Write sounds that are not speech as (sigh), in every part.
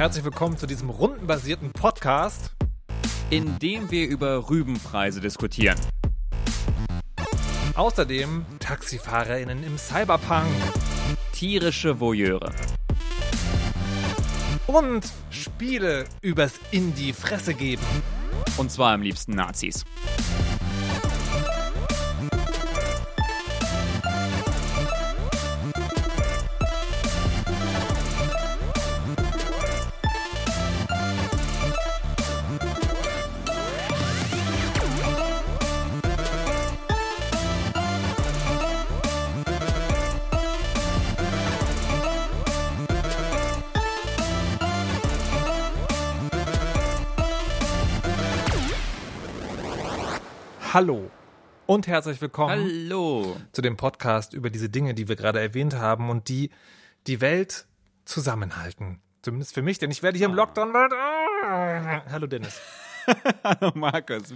Herzlich willkommen zu diesem rundenbasierten Podcast, in dem wir über Rübenpreise diskutieren. Außerdem TaxifahrerInnen im Cyberpunk. Tierische Voyeure. Und Spiele übers Indie-Fresse geben. Und zwar am liebsten Nazis. Hallo und herzlich willkommen Hallo. zu dem Podcast über diese Dinge, die wir gerade erwähnt haben und die die Welt zusammenhalten. Zumindest für mich, denn ich werde hier im Lockdown. Ah. Hallo Dennis. Hallo (laughs) Markus.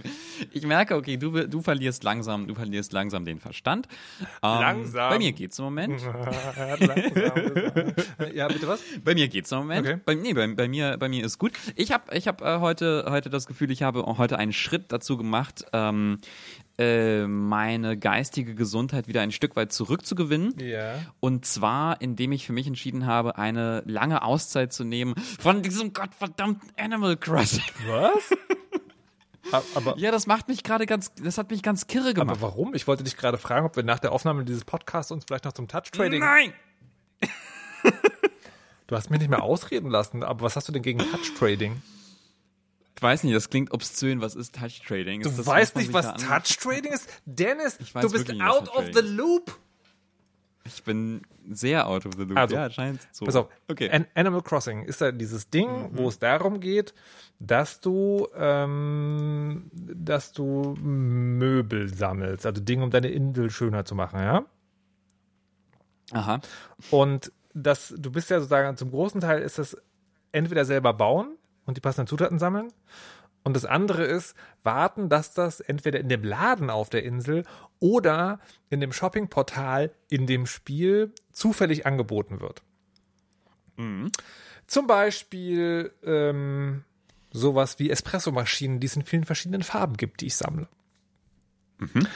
Ich merke, okay, du, du verlierst langsam, du verlierst langsam den Verstand. Ähm, langsam. Bei mir geht's im Moment. (laughs) ja, bitte was? Bei mir geht's im Moment. Okay. Bei, nee, bei, bei, mir, bei mir ist gut. Ich habe ich hab, äh, heute, heute das Gefühl, ich habe heute einen Schritt dazu gemacht, ähm, äh, meine geistige Gesundheit wieder ein Stück weit zurückzugewinnen. Ja. Und zwar, indem ich für mich entschieden habe, eine lange Auszeit zu nehmen von diesem gottverdammten Animal Crossing. Was? (laughs) Aber, ja, das macht mich gerade ganz, das hat mich ganz kirre gemacht. Aber warum? Ich wollte dich gerade fragen, ob wir nach der Aufnahme dieses Podcasts uns vielleicht noch zum Touch Trading. Nein! Du hast mich nicht mehr ausreden lassen, aber was hast du denn gegen Touch Trading? Ich weiß nicht, das klingt obszön. Was ist Touch Trading? Du weißt nicht, was Touch Trading ist? Dennis, du bist out of the loop. Ich bin sehr out of the loop. Also, ja, scheint so. Pass auf. Okay. An Animal Crossing ist ja dieses Ding, mhm. wo es darum geht, dass du, ähm, dass du Möbel sammelst, also Dinge, um deine Insel schöner zu machen, ja? Aha. Und das, du bist ja sozusagen zum großen Teil ist das entweder selber bauen und die passenden Zutaten sammeln. Und das andere ist, warten, dass das entweder in dem Laden auf der Insel oder in dem Shoppingportal in dem Spiel zufällig angeboten wird. Mhm. Zum Beispiel ähm, sowas wie Espressomaschinen, die es in vielen verschiedenen Farben gibt, die ich sammle. Mhm.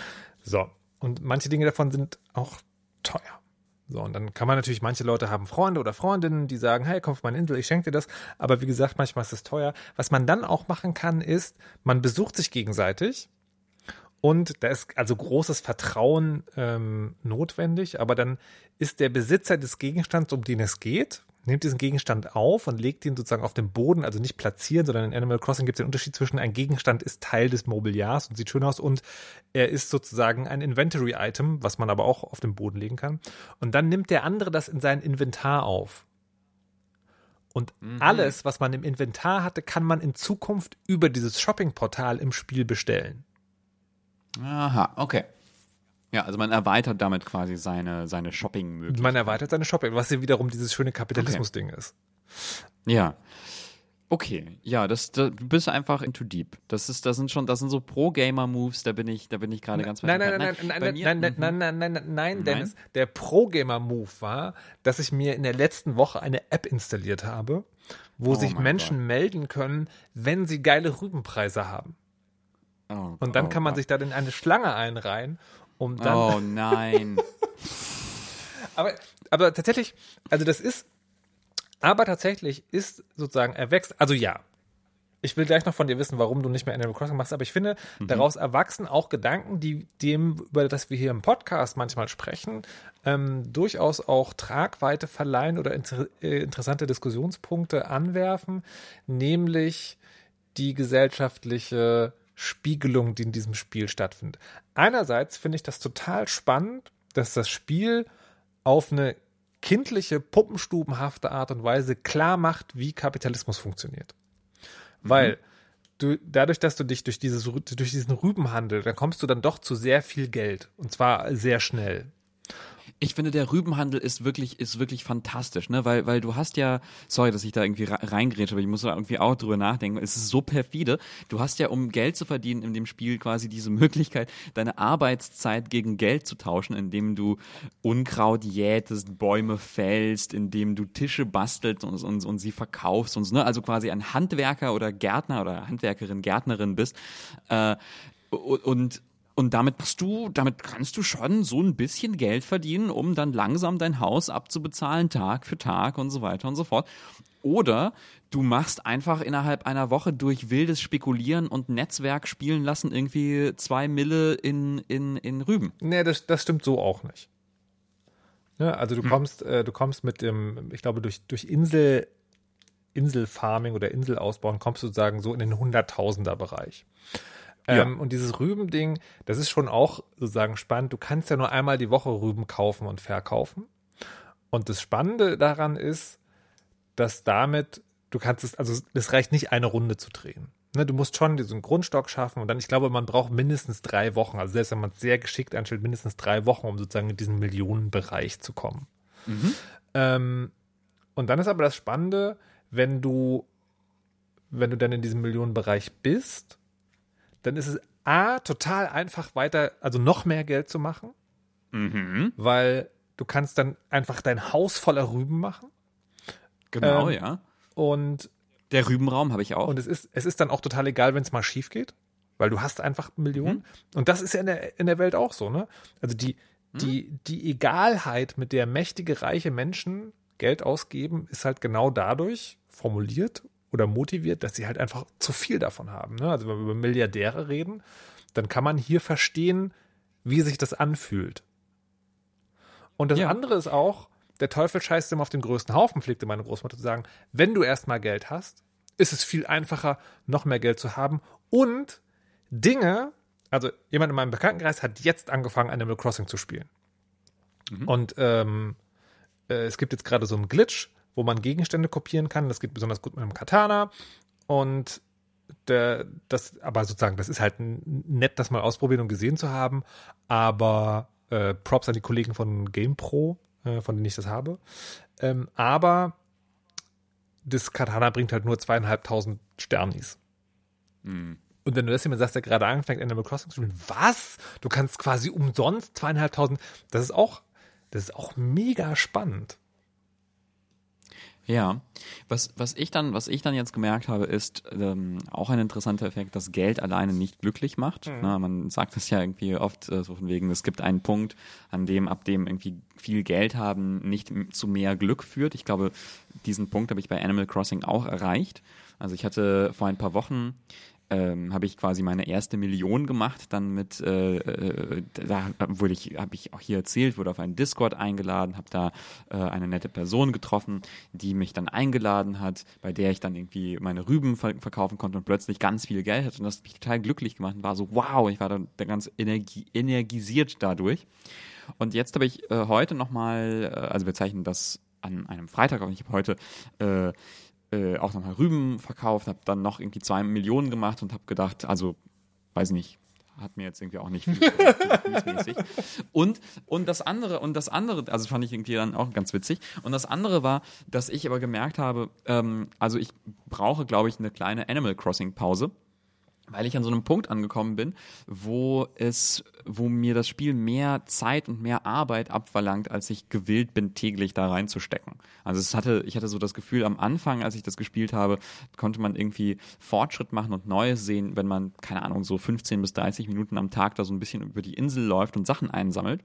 So. Und manche Dinge davon sind auch teuer. So, und dann kann man natürlich, manche Leute haben Freunde oder Freundinnen, die sagen, hey, komm auf meine Insel, ich schenke dir das. Aber wie gesagt, manchmal ist es teuer. Was man dann auch machen kann, ist, man besucht sich gegenseitig. Und da ist also großes Vertrauen ähm, notwendig, aber dann ist der Besitzer des Gegenstands, um den es geht, nimmt diesen Gegenstand auf und legt ihn sozusagen auf den Boden, also nicht platzieren, sondern in Animal Crossing gibt es den Unterschied zwischen ein Gegenstand ist Teil des Mobiliars und sieht schön aus und er ist sozusagen ein Inventory-Item, was man aber auch auf den Boden legen kann. Und dann nimmt der andere das in sein Inventar auf. Und mhm. alles, was man im Inventar hatte, kann man in Zukunft über dieses Shopping-Portal im Spiel bestellen. Aha, okay. Ja, also man erweitert damit quasi seine, seine Shopping-Möglichkeiten. Man erweitert seine Shopping, was ja wiederum dieses schöne Kapitalismus-Ding okay. ist. Ja. Okay, ja, das, da, du bist einfach into deep. Das ist, das sind schon, das sind so Pro-Gamer-Moves, da bin ich, da bin ich gerade ganz weit Nein, nein, nein, nein, nein, nein, nein, nein, nein, nein, nein, Dennis. Der Pro-Gamer-Move war, dass ich mir in der letzten Woche eine App installiert habe, wo sich Menschen melden können, wenn sie geile Rübenpreise haben. Oh, und dann kann man sich da in eine Schlange einreihen um dann. Oh nein. (laughs) aber, aber tatsächlich, also das ist, aber tatsächlich ist sozusagen erwächst, also ja. Ich will gleich noch von dir wissen, warum du nicht mehr Animal Crossing machst, aber ich finde, mhm. daraus erwachsen auch Gedanken, die dem, über das wir hier im Podcast manchmal sprechen, ähm, durchaus auch Tragweite verleihen oder inter äh, interessante Diskussionspunkte anwerfen, nämlich die gesellschaftliche Spiegelung, die in diesem Spiel stattfindet. Einerseits finde ich das total spannend, dass das Spiel auf eine kindliche, puppenstubenhafte Art und Weise klar macht, wie Kapitalismus funktioniert. Mhm. Weil du, dadurch, dass du dich durch, dieses, durch diesen Rübenhandel, dann kommst du dann doch zu sehr viel Geld. Und zwar sehr schnell. Ich finde, der Rübenhandel ist wirklich, ist wirklich fantastisch, ne? Weil, weil du hast ja, sorry, dass ich da irgendwie reingrätsche, aber ich muss da irgendwie auch drüber nachdenken. Es ist so perfide. Du hast ja, um Geld zu verdienen in dem Spiel quasi diese (laughs) Möglichkeit, deine Arbeitszeit gegen Geld zu tauschen, indem du Unkraut jätest, Bäume fällst, indem du Tische bastelst und, und, und sie verkaufst und so, ne? Also quasi ein Handwerker oder Gärtner oder Handwerkerin, Gärtnerin bist. Äh, und und damit machst du, damit kannst du schon so ein bisschen Geld verdienen, um dann langsam dein Haus abzubezahlen, Tag für Tag und so weiter und so fort. Oder du machst einfach innerhalb einer Woche durch wildes Spekulieren und Netzwerk spielen lassen irgendwie zwei Mille in, in, in Rüben. Nee, das, das stimmt so auch nicht. Ja, also du hm. kommst, äh, du kommst mit dem, ich glaube, durch, durch Insel, Inselfarming oder Inselausbauen kommst du sozusagen so in den Hunderttausender-Bereich. Ja. Ähm, und dieses Rübending, das ist schon auch sozusagen spannend. Du kannst ja nur einmal die Woche Rüben kaufen und verkaufen. Und das Spannende daran ist, dass damit, du kannst es, also es reicht nicht eine Runde zu drehen. Ne, du musst schon diesen Grundstock schaffen und dann, ich glaube, man braucht mindestens drei Wochen, also selbst wenn man es sehr geschickt anstellt, mindestens drei Wochen, um sozusagen in diesen Millionenbereich zu kommen. Mhm. Ähm, und dann ist aber das Spannende, wenn du, wenn du dann in diesem Millionenbereich bist, dann ist es A, total einfach weiter, also noch mehr Geld zu machen, mhm. weil du kannst dann einfach dein Haus voller Rüben machen. Genau, ähm, ja. Und der Rübenraum habe ich auch. Und es ist, es ist dann auch total egal, wenn es mal schief geht, weil du hast einfach Millionen. Mhm. Und das ist ja in der, in der Welt auch so, ne? Also die, mhm. die, die Egalheit, mit der mächtige, reiche Menschen Geld ausgeben, ist halt genau dadurch formuliert oder motiviert, dass sie halt einfach zu viel davon haben. Ne? Also wenn wir über Milliardäre reden, dann kann man hier verstehen, wie sich das anfühlt. Und das ja. andere ist auch, der Teufel scheißt immer auf den größten Haufen, pflegte meine Großmutter zu sagen, wenn du erstmal Geld hast, ist es viel einfacher, noch mehr Geld zu haben und Dinge, also jemand in meinem Bekanntenkreis hat jetzt angefangen, Animal Crossing zu spielen. Mhm. Und ähm, äh, es gibt jetzt gerade so einen Glitch, wo man Gegenstände kopieren kann. Das geht besonders gut mit einem Katana. Und der, das, aber sozusagen, das ist halt nett, das mal ausprobieren und gesehen zu haben. Aber äh, Props an die Kollegen von GamePro, äh, von denen ich das habe. Ähm, aber das Katana bringt halt nur zweieinhalbtausend Sternis. Hm. Und wenn du das jemand sagst, der gerade anfängt, Animal Crossing zu spielen, was? Du kannst quasi umsonst zweieinhalbtausend, das ist auch, das ist auch mega spannend. Ja, was, was ich dann, was ich dann jetzt gemerkt habe, ist ähm, auch ein interessanter Effekt, dass Geld alleine nicht glücklich macht. Mhm. Na, man sagt das ja irgendwie oft äh, so von wegen, es gibt einen Punkt, an dem, ab dem irgendwie viel Geld haben nicht zu mehr Glück führt. Ich glaube, diesen Punkt habe ich bei Animal Crossing auch erreicht. Also ich hatte vor ein paar Wochen ähm, habe ich quasi meine erste Million gemacht, dann mit, äh, äh, da wurde ich, habe ich auch hier erzählt, wurde auf einen Discord eingeladen, habe da äh, eine nette Person getroffen, die mich dann eingeladen hat, bei der ich dann irgendwie meine Rüben ver verkaufen konnte und plötzlich ganz viel Geld hatte und das hat mich total glücklich gemacht und war so, wow, ich war dann ganz energi energisiert dadurch. Und jetzt habe ich äh, heute nochmal, äh, also wir zeichnen das an einem Freitag, aber ich habe heute äh, äh, auch nochmal Rüben verkauft, habe dann noch irgendwie zwei Millionen gemacht und habe gedacht, also weiß nicht, hat mir jetzt irgendwie auch nicht viel. (laughs) Und, und das andere, und das andere, also fand ich irgendwie dann auch ganz witzig. Und das andere war, dass ich aber gemerkt habe, ähm, also ich brauche, glaube ich, eine kleine Animal Crossing Pause weil ich an so einem Punkt angekommen bin, wo es, wo mir das Spiel mehr Zeit und mehr Arbeit abverlangt, als ich gewillt bin, täglich da reinzustecken. Also es hatte, ich hatte so das Gefühl, am Anfang, als ich das gespielt habe, konnte man irgendwie Fortschritt machen und Neues sehen, wenn man, keine Ahnung, so 15 bis 30 Minuten am Tag da so ein bisschen über die Insel läuft und Sachen einsammelt.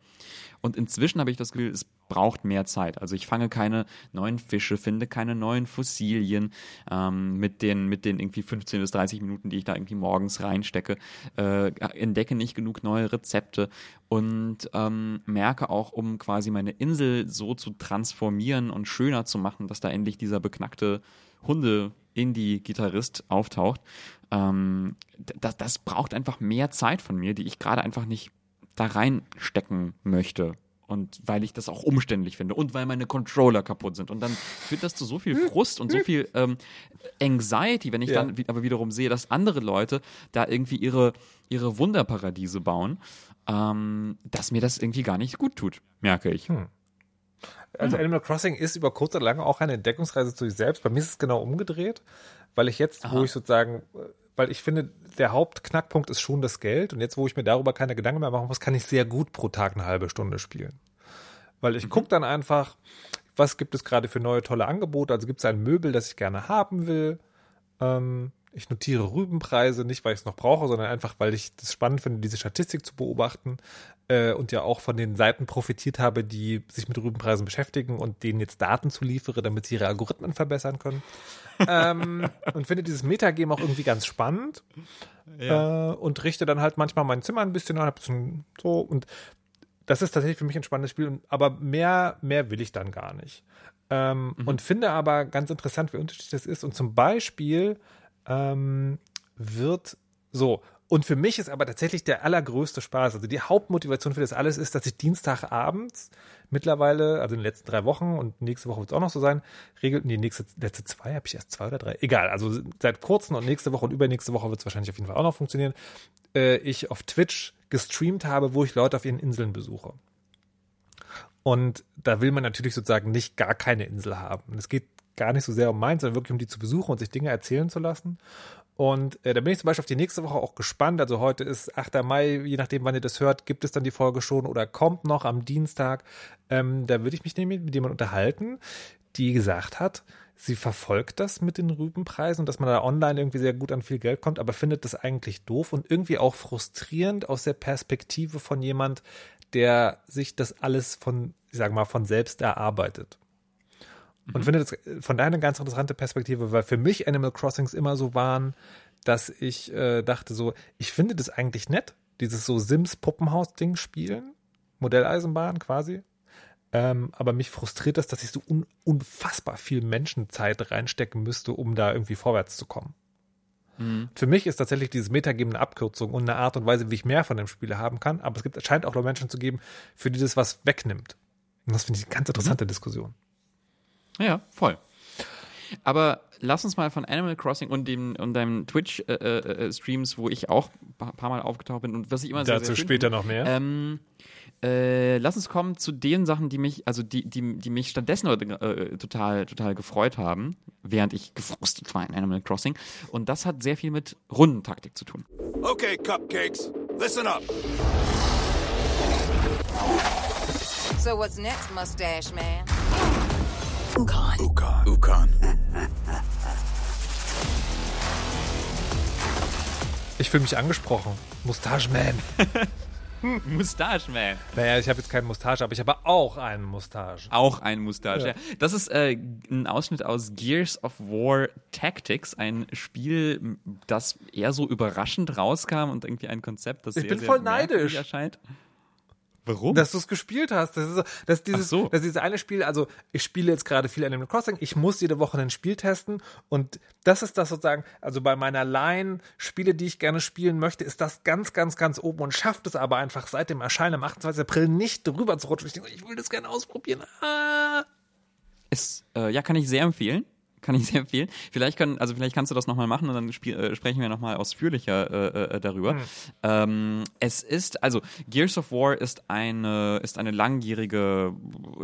Und inzwischen habe ich das Gefühl, es braucht mehr Zeit. Also ich fange keine neuen Fische, finde keine neuen Fossilien ähm, mit den, mit den irgendwie 15 bis 30 Minuten, die ich da irgendwie morgens reinstecke, äh, entdecke nicht genug neue Rezepte und ähm, merke auch, um quasi meine Insel so zu transformieren und schöner zu machen, dass da endlich dieser beknackte Hunde Indie-Gitarrist auftaucht. Ähm, das, das braucht einfach mehr Zeit von mir, die ich gerade einfach nicht da reinstecken möchte. Und weil ich das auch umständlich finde und weil meine Controller kaputt sind. Und dann führt das zu so viel Frust und so viel ähm, Anxiety, wenn ich Ja. dann aber wiederum sehe, dass andere Leute da irgendwie ihre, ihre Wunderparadiese bauen, ähm, dass mir das irgendwie gar nicht gut tut, merke ich. Also Animal Crossing ist über kurz oder lang auch eine Entdeckungsreise zu sich selbst. Bei mir ist es genau umgedreht, weil ich jetzt, wo Aha. ich sozusagen, äh, weil ich finde, der Hauptknackpunkt ist schon das Geld und jetzt, wo ich mir darüber keine Gedanken mehr machen muss, kann ich sehr gut pro Tag eine halbe Stunde spielen. Weil ich gucke dann einfach, was gibt es gerade für neue tolle Angebote, also gibt es ein Möbel, das ich gerne haben will. Ähm, ich notiere Rübenpreise, nicht weil ich es noch brauche, sondern einfach, weil ich das spannend finde, diese Statistik zu beobachten äh, und ja auch von den Seiten profitiert habe, die sich mit Rübenpreisen beschäftigen und denen jetzt Daten zuliefere, damit sie ihre Algorithmen verbessern können. (laughs) ähm, und finde dieses Metagame auch irgendwie ganz spannend äh, und richte dann halt manchmal mein Zimmer ein bisschen an, hab so, und das ist tatsächlich für mich ein spannendes Spiel, und- aber mehr, mehr will ich dann gar nicht. Ähm, Und finde aber ganz interessant, wie unterschiedlich das ist. Und zum Beispiel ähm, wird so. Und für mich ist aber tatsächlich der allergrößte Spaß, also die Hauptmotivation für das alles ist, dass ich Dienstagabends mittlerweile, also in den letzten drei Wochen und nächste Woche wird es auch noch so sein, regelt, nee, nächste, letzte zwei, habe ich erst zwei oder drei, egal, also seit kurzem und nächste Woche und übernächste Woche wird es wahrscheinlich auf jeden Fall auch noch funktionieren, äh, ich auf Twitch gestreamt habe, wo ich Leute auf ihren Inseln besuche. Und da will man natürlich sozusagen nicht gar keine Insel haben. Es geht gar nicht so sehr um meins, sondern wirklich um die zu besuchen und sich Dinge erzählen zu lassen. Und äh, da bin ich zum Beispiel auf die nächste Woche auch gespannt. Also heute ist 8. Mai, je nachdem, wann ihr das hört, gibt es dann die Folge schon oder kommt noch am Dienstag. Ähm, da würde ich mich nämlich mit jemandem unterhalten, die gesagt hat, sie verfolgt das mit den Rübenpreisen und dass man da online irgendwie sehr gut an viel Geld kommt, aber findet das eigentlich doof und irgendwie auch frustrierend aus der Perspektive von jemand, der sich das alles von, ich sage mal, von selbst erarbeitet. Und finde das von daher eine ganz interessante Perspektive, weil für mich Animal Crossings immer so waren, dass ich äh, dachte so, ich finde das eigentlich nett, dieses so Sims-Puppenhaus-Ding spielen, Modelleisenbahn quasi. Ähm, aber mich frustriert das, dass ich so un unfassbar viel Menschenzeit reinstecken müsste, um da irgendwie vorwärts zu kommen. Für mich ist tatsächlich dieses Metagame eine Abkürzung und eine Art und Weise, wie ich mehr von dem Spiel haben kann. Aber es gibt, es scheint auch noch Menschen zu geben, für die das was wegnimmt. Und das finde ich eine ganz interessante Diskussion. Ja, voll. Aber lass uns mal von Animal Crossing und dem und deinem Twitch-Streams, wo ich auch ein paar, paar Mal aufgetaucht bin und was ich immer sehr, Dazu sehr schön später finde, noch mehr. Ähm, äh, lass uns kommen zu den Sachen, die mich, also die, die, die mich stattdessen äh, total, total gefreut haben, während ich gefrustet war in Animal Crossing. Und das hat sehr viel mit Rundentaktik zu tun. Okay, cupcakes, listen up. So what's next, mustache man? Ukan. Ukan. Ich fühle mich angesprochen. Mustache Man. (laughs) Mustache Man. Naja, ich habe jetzt keine Mustache, aber ich habe auch einen Mustache. Auch ein Mustache. Ja. Ja. Das ist äh, ein Ausschnitt aus Gears of War Tactics, ein Spiel, das eher so überraschend rauskam und irgendwie ein Konzept, das Ich sehr, bin sehr voll merkwürdig neidisch. erscheint. Warum? Dass du es gespielt hast. Das ist, so, das ist dieses, so. das ist dieses eine Spiel, also ich spiele jetzt gerade viel Animal Crossing, ich muss jede Woche ein Spiel testen und das ist das sozusagen, also bei meiner Line Spiele, die ich gerne spielen möchte, ist das ganz, ganz, ganz oben und schafft es aber einfach seit dem Erscheinen am 28. April nicht drüber zu rutschen. Ich denke, ich will das gerne ausprobieren. Ah. Ist, äh, ja, kann ich sehr empfehlen. Kann ich sehr empfehlen. Vielleicht können, also vielleicht kannst du das nochmal machen und dann äh, sprechen wir nochmal ausführlicher äh, äh, darüber. Ähm, es ist, also Gears of War ist eine, ist eine langjährige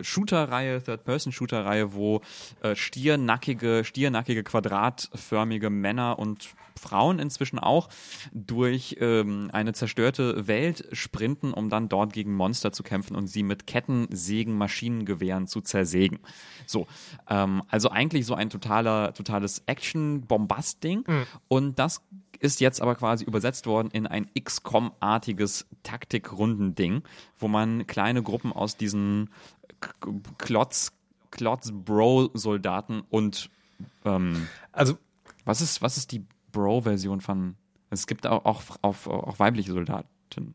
Shooter-Reihe, Third-Person-Shooter-Reihe, wo äh, stiernackige, stiernackige, quadratförmige Männer und Frauen inzwischen auch durch ähm, eine zerstörte Welt sprinten, um dann dort gegen Monster zu kämpfen und sie mit Ketten, Sägen, Maschinengewehren zu zersägen. So, ähm, also eigentlich so ein totaler, totales Action-Bombast-Ding. Und das ist jetzt aber quasi übersetzt worden in ein XCOM-artiges Taktik-Rundending, wo man kleine Gruppen aus diesen Klotz, Klotz-Bro-Soldaten und ähm, Also was ist, was ist die Bro-Version von. Es gibt auch, auch, auch, auch weibliche Soldaten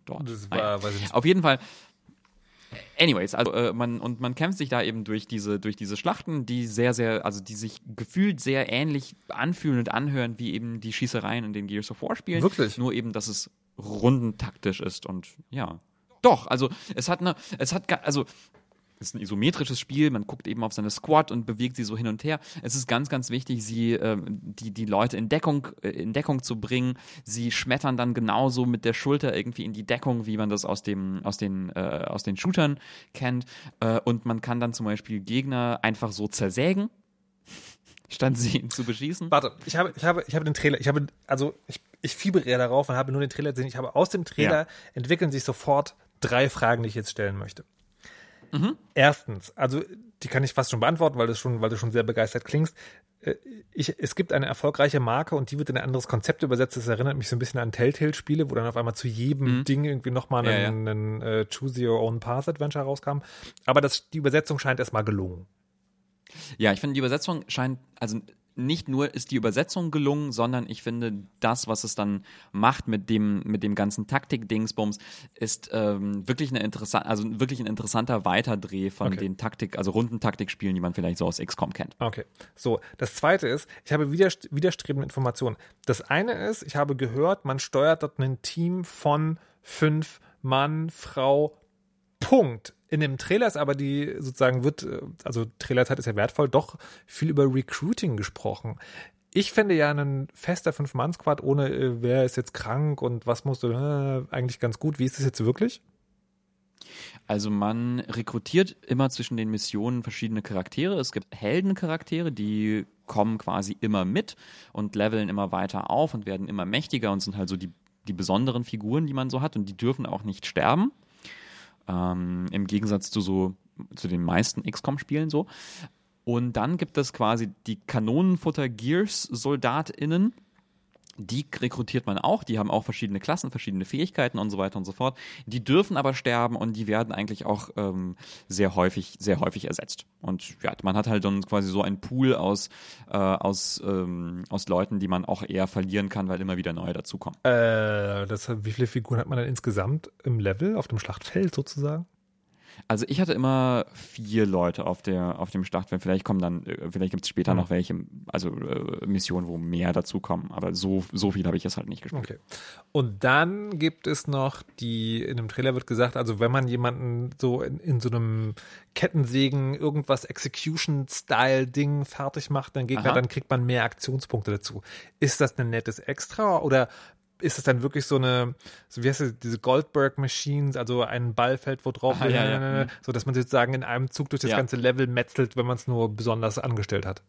dort. Das war- ich nicht. Auf jeden Fall. Anyways, also äh, man und man kämpft sich da eben durch diese durch diese Schlachten, die sehr sehr, also die sich gefühlt sehr ähnlich anfühlen und anhören wie eben die Schießereien in den Gears of War Spielen. Wirklich? Nur eben, dass es rundentaktisch ist und ja, Doch, also es hat eine, es hat, also es ist ein isometrisches Spiel, man guckt eben auf seine Squad und bewegt sie so hin und her. Es ist ganz, ganz wichtig, sie, ähm, die, die Leute in Deckung, äh, in Deckung zu bringen. Sie schmettern dann genauso mit der Schulter irgendwie in die Deckung, wie man das aus, dem, aus, den, äh, aus den Shootern kennt. Äh, und man kann dann zum Beispiel Gegner einfach so zersägen, (laughs) statt sie zu beschießen. Warte, ich habe, ich habe, ich habe den Trailer, ich habe, also ich, ich fiebere ja darauf und habe nur den Trailer gesehen. Ich habe aus dem Trailer Ja. entwickeln sich sofort drei Fragen, die ich jetzt stellen möchte. Mhm. Erstens, also die kann ich fast schon beantworten, weil, das schon, weil du schon sehr begeistert klingst. Äh, Ich, es gibt eine erfolgreiche Marke und die wird in ein anderes Konzept übersetzt. Das erinnert mich so ein bisschen an Telltale-Spiele, wo dann auf einmal zu jedem Ding irgendwie nochmal Mhm. Ja, ja. ein, ein, äh, Choose Your Own Path Adventure rauskam. Aber das, die Übersetzung scheint erstmal gelungen. Ja, ich finde, die Übersetzung scheint, also nicht nur ist die Übersetzung gelungen, sondern ich finde, das, was es dann macht mit dem, mit dem ganzen Taktik-Dingsbums, ist ähm, wirklich eine interessant, also wirklich ein interessanter Weiterdreh von Okay. den Taktik, also runden Taktikspielen, die man vielleicht so aus XCOM kennt. Okay. So, das zweite ist, ich habe widerst widerstrebende Informationen. Das eine ist, ich habe gehört, man steuert dort ein Team von fünf Mann, Frau, Punkt. In dem Trailer ist aber die sozusagen wird, äh, also Trailerzeit ist ja wertvoll, doch viel über Recruiting gesprochen. Ich finde ja einen fester Fünf-Mann-Squad ohne äh, wer ist jetzt krank und was musst du, äh, eigentlich ganz gut. Wie ist es jetzt wirklich? Also man rekrutiert immer zwischen den Missionen verschiedene Charaktere. Es gibt Heldencharaktere, die kommen quasi immer mit und leveln immer weiter auf und werden immer mächtiger und sind halt so die, die besonderen Figuren, die man so hat und die dürfen auch nicht sterben. Ähm, Im Gegensatz zu so zu den meisten XCOM-Spielen so. Und dann gibt es quasi die Kanonenfutter-Gears-SoldatInnen. Die rekrutiert man auch, die haben auch verschiedene Klassen, verschiedene Fähigkeiten und so weiter und so fort. Die dürfen aber sterben und die werden eigentlich auch ähm, sehr häufig, sehr häufig ersetzt. Und ja, man hat halt dann quasi so einen Pool aus, äh, aus, ähm, aus Leuten, die man auch eher verlieren kann, weil immer wieder neue dazukommen. Äh, das, wie viele Figuren hat man dann insgesamt im Level, auf dem Schlachtfeld sozusagen? Also ich hatte immer vier Leute auf der auf dem Startfeld. Vielleicht kommen dann, äh, vielleicht gibt es später Mhm. noch welche, also äh, Missionen, wo mehr dazukommen. Aber so so viel habe ich jetzt halt nicht gespielt. Okay. Und dann gibt es noch die, in dem Trailer wird gesagt, also wenn man jemanden so in, in so einem Kettensägen irgendwas Execution-Style-Ding fertig macht, dann Gegner, Aha. dann kriegt man mehr Aktionspunkte dazu. Ist das ein nettes Extra oder ist es dann wirklich so eine, so wie heißt es, diese Goldberg-Machines, also ein Ballfeld, wo drauf, Ah, ja, ja. so dass man sozusagen in einem Zug durch das Ja. ganze Level metzelt, wenn man es nur besonders angestellt hat?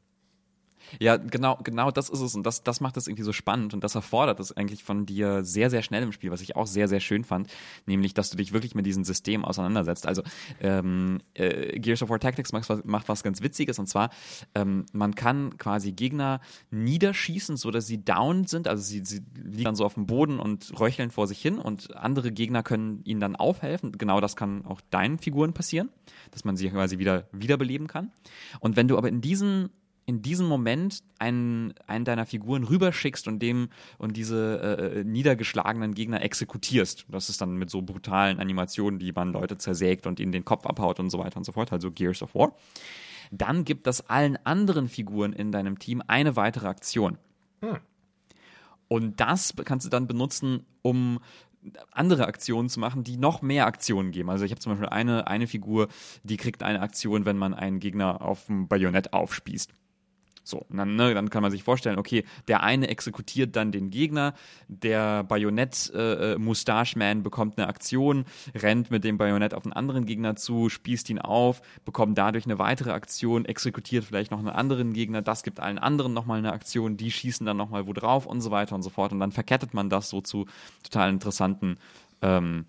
Ja, genau, genau das ist es und das, das macht es irgendwie so spannend und das erfordert es eigentlich von dir sehr, sehr schnell im Spiel, was ich auch sehr, sehr schön fand, nämlich, dass du dich wirklich mit diesem System auseinandersetzt. Also ähm, äh, Gears of War Tactics macht was, macht was ganz Witziges und zwar, ähm, man kann quasi Gegner niederschießen, so dass sie down sind, also sie, sie liegen dann so auf dem Boden und röcheln vor sich hin und andere Gegner können ihnen dann aufhelfen. Genau das kann auch deinen Figuren passieren, dass man sie quasi wieder wiederbeleben kann. Und wenn du aber in diesen in diesem Moment einen, einen deiner Figuren rüberschickst und dem und diese äh, niedergeschlagenen Gegner exekutierst. Das ist dann mit so brutalen Animationen, die man Leute zersägt und ihnen den Kopf abhaut und so weiter und so fort, also Gears of War. Dann gibt das allen anderen Figuren in deinem Team eine weitere Aktion. Und das kannst du dann benutzen, um andere Aktionen zu machen, die noch mehr Aktionen geben. Also ich habe zum Beispiel eine, eine Figur, die kriegt eine Aktion, wenn man einen Gegner auf dem Bajonett aufspießt. So, dann, ne, dann kann man sich vorstellen, okay, der eine exekutiert dann den Gegner, der Bajonett-Mustache-Man bekommt eine Aktion, rennt mit dem Bajonett auf einen anderen Gegner zu, spießt ihn auf, bekommt dadurch eine weitere Aktion, exekutiert vielleicht noch einen anderen Gegner, das gibt allen anderen nochmal eine Aktion, die schießen dann nochmal wo drauf und so weiter und so fort. Und dann verkettet man das so zu total interessanten ähm,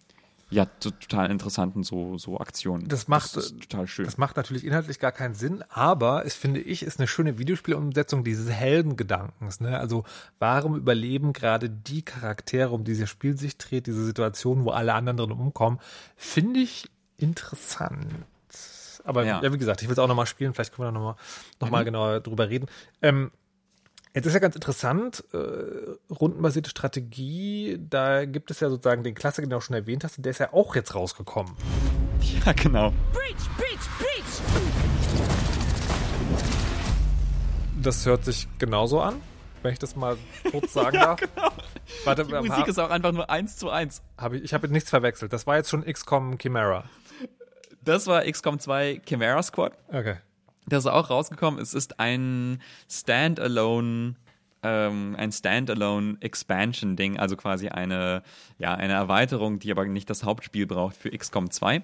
ja, to- total interessanten so, so Aktionen. Das macht- ist total schön. Das macht natürlich inhaltlich gar keinen Sinn, aber es finde ich, ist eine schöne Videospielumsetzung dieses Heldengedankens. Ne? Also warum überleben gerade die Charaktere, um die das Spiel sich dreht, diese Situation, wo alle anderen drin umkommen, finde ich interessant. Aber ja. Ja. wie gesagt, ich will es auch nochmal spielen, vielleicht können wir nochmal noch mal genauer drüber reden. Ähm, Jetzt ist ja ganz interessant, äh, rundenbasierte Strategie, da gibt es ja sozusagen den Klassiker, den du auch schon erwähnt hast, und der ist ja auch jetzt rausgekommen. ja, genau. Breach, breach, breach! Das hört sich genauso an, wenn ich das mal kurz sagen (laughs) darf. Warte, Die Musik ist auch einfach nur eins zu eins. hab ich, ich habe nichts verwechselt. Das war jetzt schon XCOM Chimera. Das war XCOM 2 Chimera Squad. Okay. Das ist auch rausgekommen. Es ist ein Standalone, ähm, ein Standalone Expansion Ding, also quasi eine, ja, eine Erweiterung, die aber nicht das Hauptspiel braucht für XCOM 2.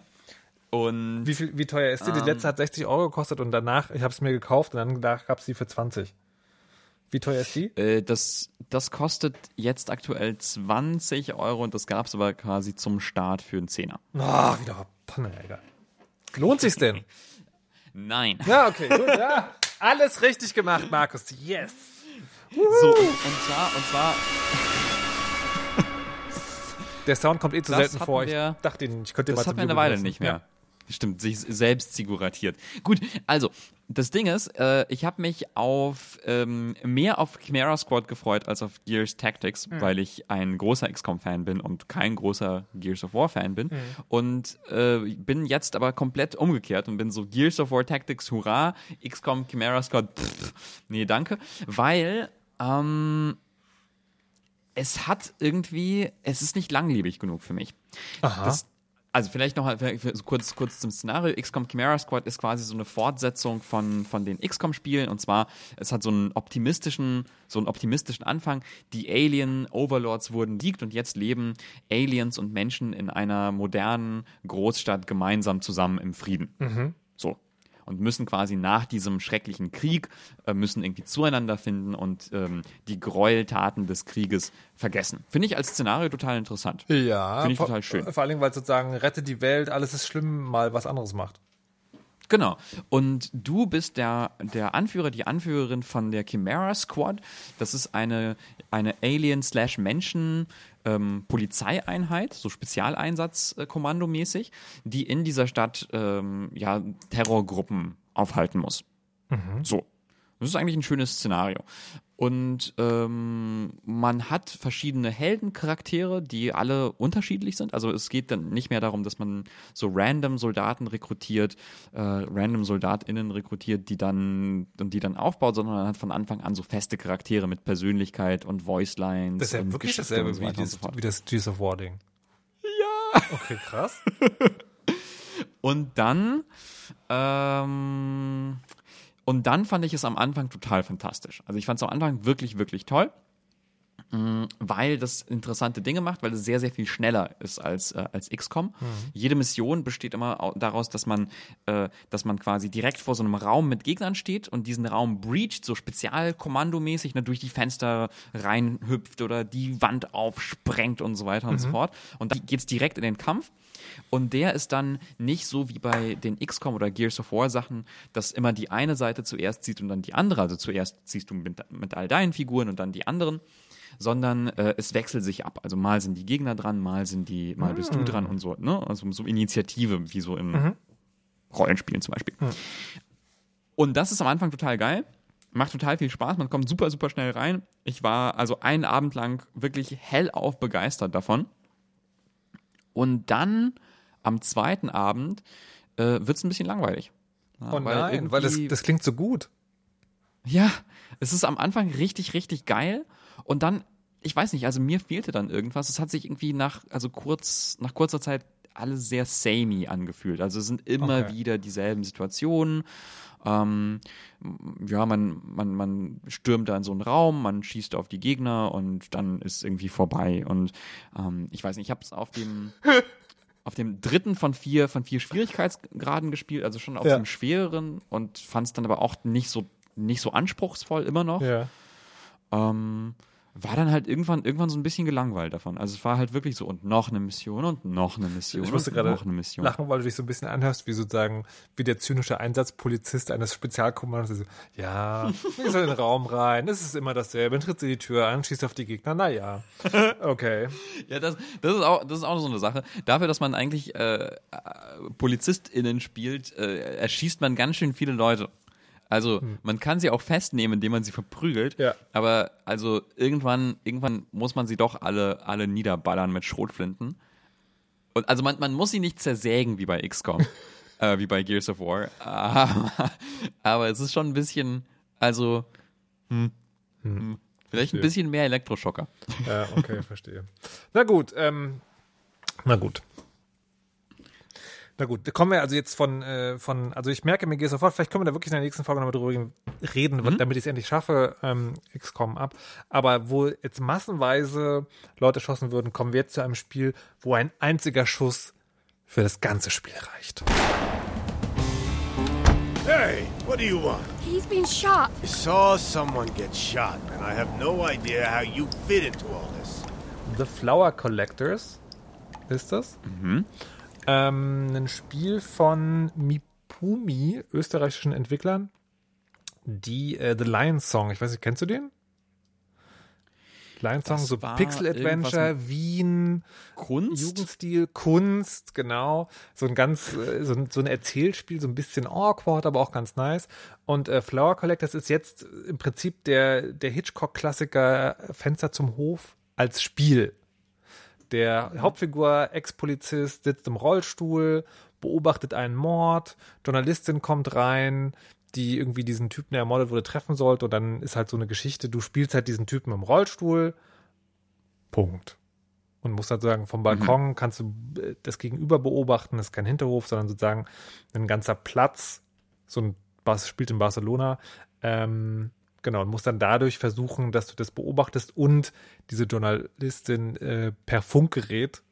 Und Wie, viel, wie teuer ist die? Die Ähm. letzte hat 60 Euro gekostet und danach, ich habe es mir gekauft und dann gab es die für 20. Wie teuer ist die? äh, das, das kostet jetzt aktuell 20 Euro und das gab es aber quasi zum Start für einen Zehner. Ah, wieder Panne, egal. Lohnt sich's denn? (laughs) Nein. Ja, okay, gut, ja. Alles richtig gemacht, Markus. Yes. So, und, zwar, und zwar Der Sound kommt eh zu Das selten vor. Ich wir- dachte, ihn, ich könnte den Das mal hat zum wir eine Weile benutzen. nicht mehr. Stimmt, sich selbst siguratiert. Gut, also, das Ding ist, äh, ich habe mich auf ähm, mehr auf Chimera Squad gefreut als auf Gears Tactics, weil ich ein großer XCOM-Fan bin und kein großer Gears of War-Fan bin. Und äh, bin jetzt aber komplett umgekehrt und bin so Gears of War Tactics, hurra, XCOM Chimera Squad, pff, nee, danke. Weil ähm, es hat irgendwie, es ist nicht langlebig genug für mich. Aha. Das, also vielleicht noch vielleicht kurz, kurz zum Szenario. XCOM Chimera Squad ist quasi so eine Fortsetzung von, von den XCOM-Spielen. Und zwar, es hat so einen optimistischen, so einen optimistischen Anfang. Die Alien-Overlords wurden besiegt und jetzt leben Aliens und Menschen in einer modernen Großstadt gemeinsam zusammen im Frieden. So. Und müssen quasi nach diesem schrecklichen Krieg, äh, müssen irgendwie zueinander finden und ähm, die Gräueltaten des Krieges vergessen. Finde ich als Szenario total interessant. Ja, Finde ich vor, total schön. Vor allen Dingen, weil sozusagen rette die Welt, alles ist schlimm, mal was anderes macht. Genau. Und du bist der, der Anführer, die Anführerin von der Chimera Squad. Das ist eine, eine Alien-Slash-Menschen- ähm, Polizeieinheit, so Spezialeinsatz-Kommando-mäßig, die in dieser Stadt ähm, ja, Terrorgruppen aufhalten muss. So. Das ist eigentlich ein schönes Szenario. Und ähm, man hat verschiedene Heldencharaktere, die alle unterschiedlich sind. Also es geht dann nicht mehr darum, dass man so random Soldaten rekrutiert, äh, random SoldatInnen rekrutiert, die dann und die dann aufbaut, sondern man hat von Anfang an so feste Charaktere mit Persönlichkeit und Voicelines. Das ist ja wirklich dasselbe so wie, das, so wie das Gears of War Ding. Ja. Okay, krass. (laughs) Und dann, ähm, und dann fand ich es am Anfang total fantastisch. Also ich fand es am Anfang wirklich, wirklich toll, weil das interessante Dinge macht, weil es sehr, sehr viel schneller ist als, äh, als XCOM. Jede Mission besteht immer au- daraus, dass man, äh, dass man quasi direkt vor so einem Raum mit Gegnern steht und diesen Raum breacht, so spezialkommandomäßig, ne, durch die Fenster reinhüpft oder die Wand aufsprengt und so weiter und so fort. Und dann geht's direkt in den Kampf. Und der ist dann nicht so wie bei den XCOM oder Gears of War Sachen, dass immer die eine Seite zuerst zieht und dann die andere. Also zuerst ziehst du mit, mit all deinen Figuren und dann die anderen. Sondern äh, es wechselt sich ab. Also mal sind die Gegner dran, mal sind die, mal bist du dran und so, ne? Also so Initiative, wie so im Rollenspielen zum Beispiel. Und das ist am Anfang total geil. Macht total viel Spaß. Man kommt super, super schnell rein. Ich war also einen Abend lang wirklich hellauf begeistert davon. Und dann am zweiten Abend äh, wird es ein bisschen langweilig. Ja, Oh nein, weil das, das klingt so gut. ja, es ist am Anfang richtig, richtig geil und dann, ich weiß nicht, also mir fehlte dann irgendwas. Es hat sich irgendwie nach, also kurz, nach kurzer Zeit alles sehr samey angefühlt. Also es sind immer Okay. wieder dieselben Situationen. Ähm, ja, man, man, man stürmt da in so einen Raum, man schießt auf die Gegner und dann ist irgendwie vorbei. Und ähm, ich weiß nicht, ich habe es auf dem (laughs) auf dem dritten von vier von vier Schwierigkeitsgraden gespielt, also schon auf Ja. dem schwereren und fand es dann aber auch nicht so nicht so anspruchsvoll immer noch. Ja. Ähm, war dann halt irgendwann irgendwann so ein bisschen gelangweilt davon. Also es war halt wirklich so und noch eine Mission und noch eine Mission Ich musste und gerade noch eine Mission. lachen, weil du dich so ein bisschen anhörst, wie sozusagen, wie der zynische Einsatzpolizist eines Spezialkommandos. Also, ja, (laughs) ich soll in den Raum rein, es ist immer dasselbe, dann tritt sie die Tür an, schießt auf die Gegner, naja. (laughs) Okay. Ja, das, das, ist auch, das ist auch so eine Sache. Dafür, dass man eigentlich äh, äh, PolizistInnen spielt, äh, erschießt man ganz schön viele Leute. Also man kann sie auch festnehmen, indem man sie verprügelt. Ja. Aber also irgendwann, irgendwann muss man sie doch alle, alle niederballern mit Schrotflinten. Und also man, man muss sie nicht zersägen wie bei XCOM, (laughs) äh, wie bei Gears of War. Aber, (laughs) aber es ist schon ein bisschen, also Vielleicht ein bisschen mehr Elektroschocker. Ja, okay, verstehe. Na gut, ähm, na gut. Na gut, da kommen wir also jetzt von, äh, von, also ich merke, mir geht sofort, vielleicht können wir da wirklich in der nächsten Folge nochmal drüber reden, Mhm. damit ich es endlich schaffe, ähm, XCOM ab. Aber wo jetzt massenweise Leute erschossen würden, kommen wir jetzt zu einem Spiel, wo ein einziger Schuss für das ganze Spiel reicht. Hey, what do you want? He's been shot. I saw someone get shot, and I have no idea how you fit into all this. The Flower Collectors ist das. Ähm, ein Spiel von Mipumi, österreichischen Entwicklern, die äh, The Lion Song, ich weiß nicht, kennst du den? Lion Song, Das so Pixel Adventure, Wien, Kunst? Jugendstil, Kunst, genau. So ein ganz, äh, so ein, so ein Erzählspiel, so ein bisschen awkward, aber auch ganz nice. Und äh, Flower Collectors ist jetzt im Prinzip der, der Hitchcock-Klassiker Fenster zum Hof als Spiel. Der Hauptfigur, Ex-Polizist, sitzt im Rollstuhl, beobachtet einen Mord, Journalistin kommt rein, die irgendwie diesen Typen, der ermordet wurde, treffen sollte. Und dann ist halt so eine Geschichte, du spielst halt diesen Typen im Rollstuhl. Punkt. Und musst halt sagen, vom Balkon kannst du äh, das Gegenüber beobachten, das ist kein Hinterhof, sondern sozusagen ein ganzer Platz. So ein Bas spielt in Barcelona. Ähm, genau, und musst dann dadurch versuchen, dass du das beobachtest und diese Journalistin äh, per Funkgerät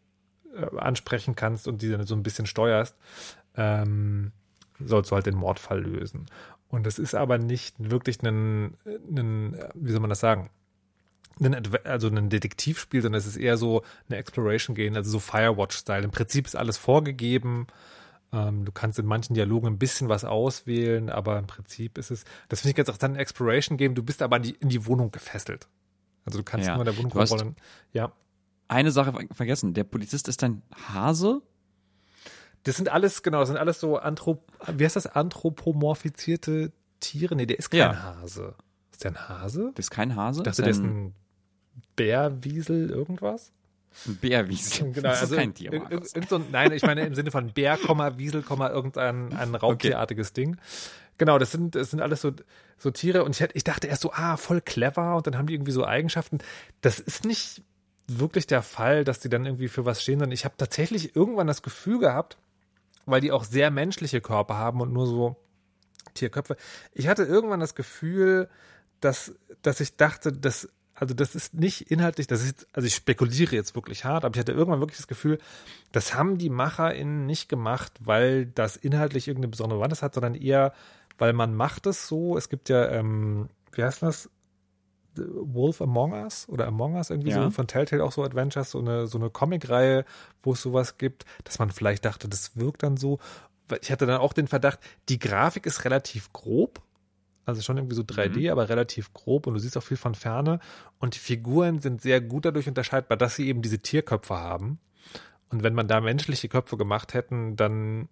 äh, ansprechen kannst und die dann so ein bisschen steuerst, ähm, sollst du halt den Mordfall lösen. Und das ist aber nicht wirklich ein, ein wie soll man das sagen? Also ein Detektivspiel, sondern es ist eher so eine Exploration Game, also so Firewatch-Style. Im Prinzip ist alles vorgegeben. Ähm, du kannst in manchen Dialogen ein bisschen was auswählen, aber im Prinzip ist es, das finde ich ganz interessant, ein Exploration Game, du bist aber in die, in die Wohnung gefesselt. Also du kannst Ja. immer in der Wohnung rumrollen. Ja. Eine Sache ver- vergessen. Der Polizist ist ein Hase. Das sind alles, genau, das sind alles so Anthrop, wie heißt das, anthropomorphizierte Tiere? Nee, der ist kein Ja. Hase. Ist der ein Hase? Das ist kein Hase. Ich dachte, der ist ein Bärwiesel, irgendwas? Ein Bärwiesel. Genau, das also ist kein Tier, irg- Markus. irgend so, ein- nein, ich meine im Sinne von Bär, Wiesel, irgendein ein Raubtierartiges Ding. Genau, das sind, das sind alles so, so Tiere und ich, hätte- ich dachte erst so, ah, voll clever und dann haben die irgendwie so Eigenschaften. Das ist nicht wirklich der Fall, dass die dann irgendwie für was stehen, sondern ich habe tatsächlich irgendwann das Gefühl gehabt, weil die auch sehr menschliche Körper haben und nur so Tierköpfe. Ich hatte irgendwann das Gefühl, dass, dass ich dachte, dass, also das ist nicht inhaltlich, das ist, also ich spekuliere jetzt wirklich hart, aber ich hatte irgendwann wirklich das Gefühl, das haben die MacherInnen nicht gemacht, weil das inhaltlich irgendeine besondere Wanders hat, sondern eher, weil man macht es so. Es gibt ja, ähm, wie heißt das? The Wolf Among Us oder Among Us irgendwie Ja. so von Telltale auch so Adventures, so eine, so eine Comic-Reihe, wo es sowas gibt, dass man vielleicht dachte, das wirkt dann so. Ich hatte dann auch den Verdacht, die Grafik ist relativ grob, also schon irgendwie so 3D, aber relativ grob und du siehst auch viel von Ferne und die Figuren sind sehr gut dadurch unterscheidbar, dass sie eben diese Tierköpfe haben. Und wenn man da menschliche Köpfe gemacht hätten, dann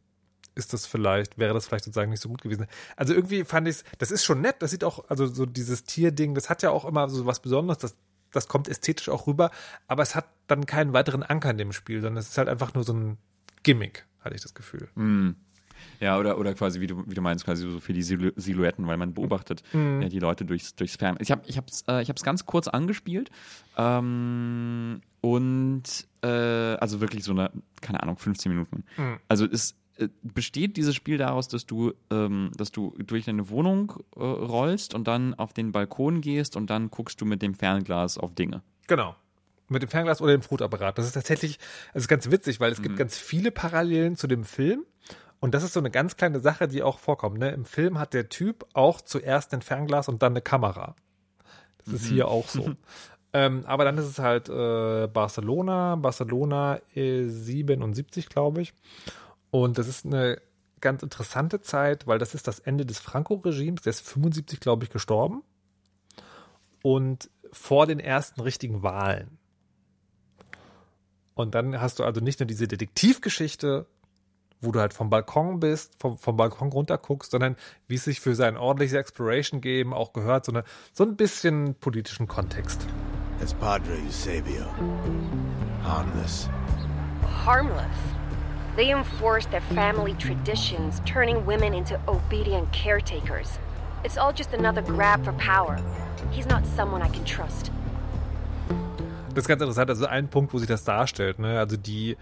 ist das vielleicht, wäre das vielleicht sozusagen nicht so gut gewesen. Also irgendwie fand ich es, das ist schon nett, das sieht auch, also so dieses Tierding, das hat ja auch immer so was Besonderes, das, das kommt ästhetisch auch rüber, aber es hat dann keinen weiteren Anker in dem Spiel, sondern es ist halt einfach nur so ein Gimmick, hatte ich das Gefühl. Ja, oder, oder quasi, wie du, wie du meinst, quasi so für die Silu Silhouetten, weil man beobachtet Mhm. ja, die Leute durchs, durchs Fern. Ich habe es ich hab's, äh, ich hab's ganz kurz angespielt ähm, und äh, also wirklich so eine, keine Ahnung, 15 Minuten. Mhm. Also es äh, besteht dieses Spiel daraus, dass du, ähm, dass du durch deine Wohnung äh, rollst und dann auf den Balkon gehst und dann guckst du mit dem Fernglas auf Dinge. Genau. Mit dem Fernglas oder dem Fotoapparat. Das ist tatsächlich, das ist ganz witzig, weil es gibt ganz viele Parallelen zu dem Film. Und das ist so eine ganz kleine Sache, die auch vorkommt. Ne? Im Film hat der Typ auch zuerst ein Fernglas und dann eine Kamera. Das ist hier auch so. (laughs) ähm, aber dann ist es halt äh, Barcelona, Barcelona äh, 77, glaube ich. Und das ist eine ganz interessante Zeit, weil das ist das Ende des Franco-Regimes. Der ist 75, glaube ich, gestorben. Und vor den ersten richtigen Wahlen. Und dann hast du also nicht nur diese Detektivgeschichte, wo du halt vom Balkon bist, vom, vom Balkon runter guckst, sondern wie es sich für sein ordentliches Exploration-Game auch gehört, so, eine, so ein bisschen politischen Kontext. That's Padre Eusebio. Harmless. Harmless. They enforce their family traditions, turning women into obedient caretakers. It's all just another grab for power. He's not someone I can trust. Das ist ganz interessant. Also ein Punkt, wo sich das darstellt. Ne? Also die,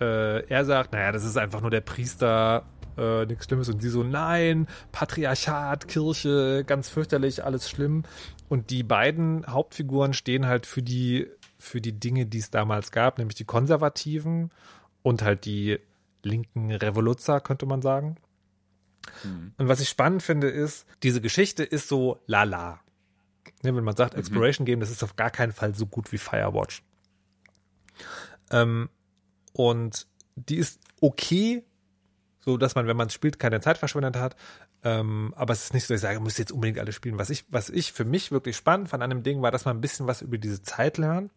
äh, er sagt, naja, das ist einfach nur der Priester, äh, nichts Schlimmes. Und sie so, nein, Patriarchat, Kirche, ganz fürchterlich, alles schlimm. Und die beiden Hauptfiguren stehen halt für die, für die Dinge, die es damals gab, nämlich die Konservativen und halt die linken Revoluzzer, könnte man sagen. Und was ich spannend finde, ist, diese Geschichte ist so lala. Ne, wenn man sagt, Exploration Game, das ist auf gar keinen Fall so gut wie Firewatch. Ähm, und die ist okay, so dass man, wenn man spielt, keine Zeit verschwendet hat. Ähm, aber es ist nicht so, dass ich sage, muss jetzt unbedingt alle spielen. Was ich, was ich für mich wirklich spannend fand an dem Ding, war, dass man ein bisschen was über diese Zeit lernt.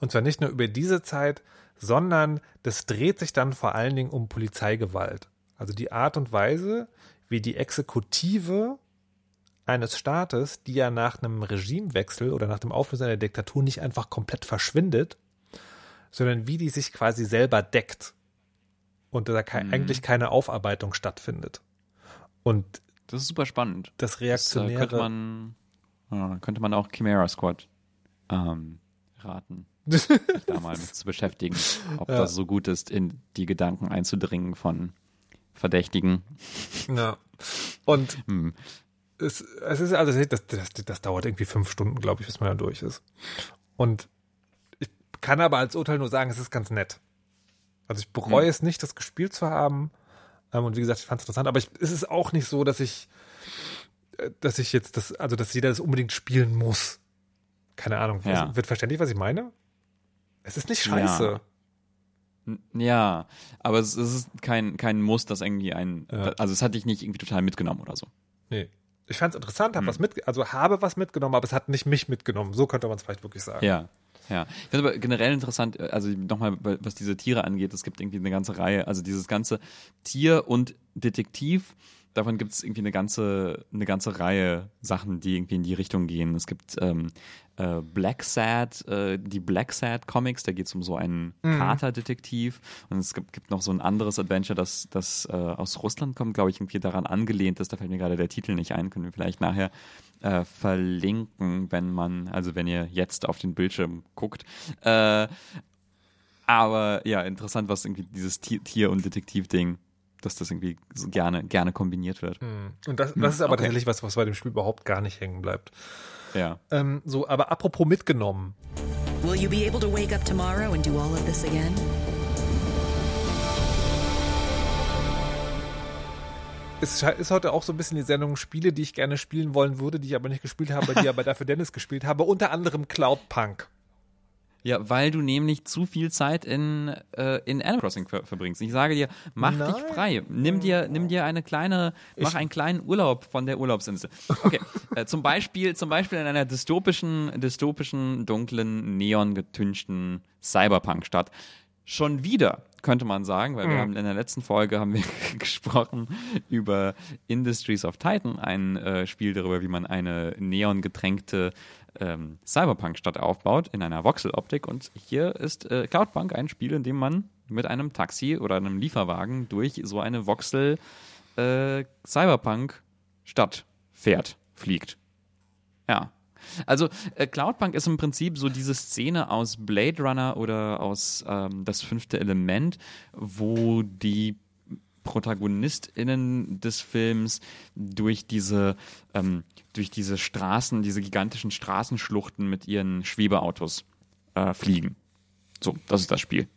Und zwar nicht nur über diese Zeit, sondern das dreht sich dann vor allen Dingen um Polizeigewalt. Also die Art und Weise, wie die Exekutive eines Staates, die ja nach einem Regimewechsel oder nach dem Auflösen einer Diktatur nicht einfach komplett verschwindet, sondern wie die sich quasi selber deckt und da ke eigentlich keine Aufarbeitung stattfindet. Und Das ist super spannend. das Das äh, Reaktionäre. könnte man, ja, könnte man auch Chimera Squad ähm, raten, sich da mal mit zu beschäftigen, ob Ja. das so gut ist, in die Gedanken einzudringen von Verdächtigen. Ja. Und Hm. es, es ist also das, das, das dauert irgendwie fünf Stunden, glaube ich, bis man da durch ist. Und kann aber als Urteil nur sagen, es ist ganz nett. Also ich bereue es nicht, das gespielt zu haben. Ähm, und wie gesagt, ich fand es interessant, aber ich, es ist auch nicht so, dass ich, äh, dass ich jetzt das, also dass jeder das unbedingt spielen muss. Keine Ahnung. Ja. Wird verständlich, was ich meine? Es ist nicht scheiße. Ja. Ja, aber es, es ist kein, kein Muss, das irgendwie ein, Ja. also es hat dich nicht irgendwie total mitgenommen oder so. Nee. Ich fand es interessant, Hm. habe was mit, also habe was mitgenommen, aber es hat nicht mich mitgenommen. So könnte man es vielleicht wirklich sagen. Ja. Ja, ich finde aber generell interessant, äh, also nochmal, was diese Tiere angeht, es gibt irgendwie eine ganze Reihe, also dieses ganze Tier und Detektiv, davon gibt es irgendwie eine ganze, eine ganze Reihe Sachen, die irgendwie in die Richtung gehen. Es gibt ähm, äh, Black Sad, äh, die Black Sad Comics, da geht es um so einen Kater-Detektiv und es gibt, gibt noch so ein anderes Adventure, das, das äh, aus Russland kommt, glaube ich, irgendwie daran angelehnt ist, da fällt mir gerade der Titel nicht ein, können wir vielleicht nachher äh, verlinken, wenn man, also wenn ihr jetzt auf den Bildschirm guckt. Äh, aber ja, interessant, was irgendwie dieses Tier- Tier- und Detektiv-Ding, dass das irgendwie so gerne, gerne kombiniert wird. Und das, das ist aber okay. tatsächlich was, was bei dem Spiel überhaupt gar nicht hängen bleibt. Ja. Ähm, so, aber apropos mitgenommen. Will you be able to wake up tomorrow and do all of this again? Es ist heute auch so ein bisschen die Sendung Spiele, die ich gerne spielen wollen würde, die ich aber nicht gespielt habe, die aber (laughs) dafür Dennis gespielt habe. Unter anderem Cloudpunk. Ja, weil du nämlich zu viel Zeit in, äh, in Animal Crossing ver verbringst. Ich sage dir, mach dich Nein. frei. Nimm dir, nimm dir eine kleine, mach einen kleinen Urlaub von der Urlaubsinsel. Okay, (laughs) äh, zum Beispiel, zum Beispiel in einer dystopischen, dystopischen, dunklen, neongetünchten Cyberpunk-Stadt. Schon wieder, könnte man sagen, weil wir haben in der letzten Folge haben wir (laughs) gesprochen über Industries of Titan, ein äh, Spiel darüber, wie man eine neongetränkte ähm, Cyberpunk-Stadt aufbaut in einer Voxel-Optik. Und hier ist äh, Cloudpunk ein Spiel, in dem man mit einem Taxi oder einem Lieferwagen durch so eine Voxel äh, fährt, fliegt. Ja. Also äh, Cloudpunk ist im Prinzip so diese Szene aus Blade Runner oder aus ähm, Das fünfte Element, wo die ProtagonistInnen des Films durch diese, ähm, durch diese Straßen, diese gigantischen Straßenschluchten mit ihren Schwebeautos äh, fliegen. So, das ist das Spiel.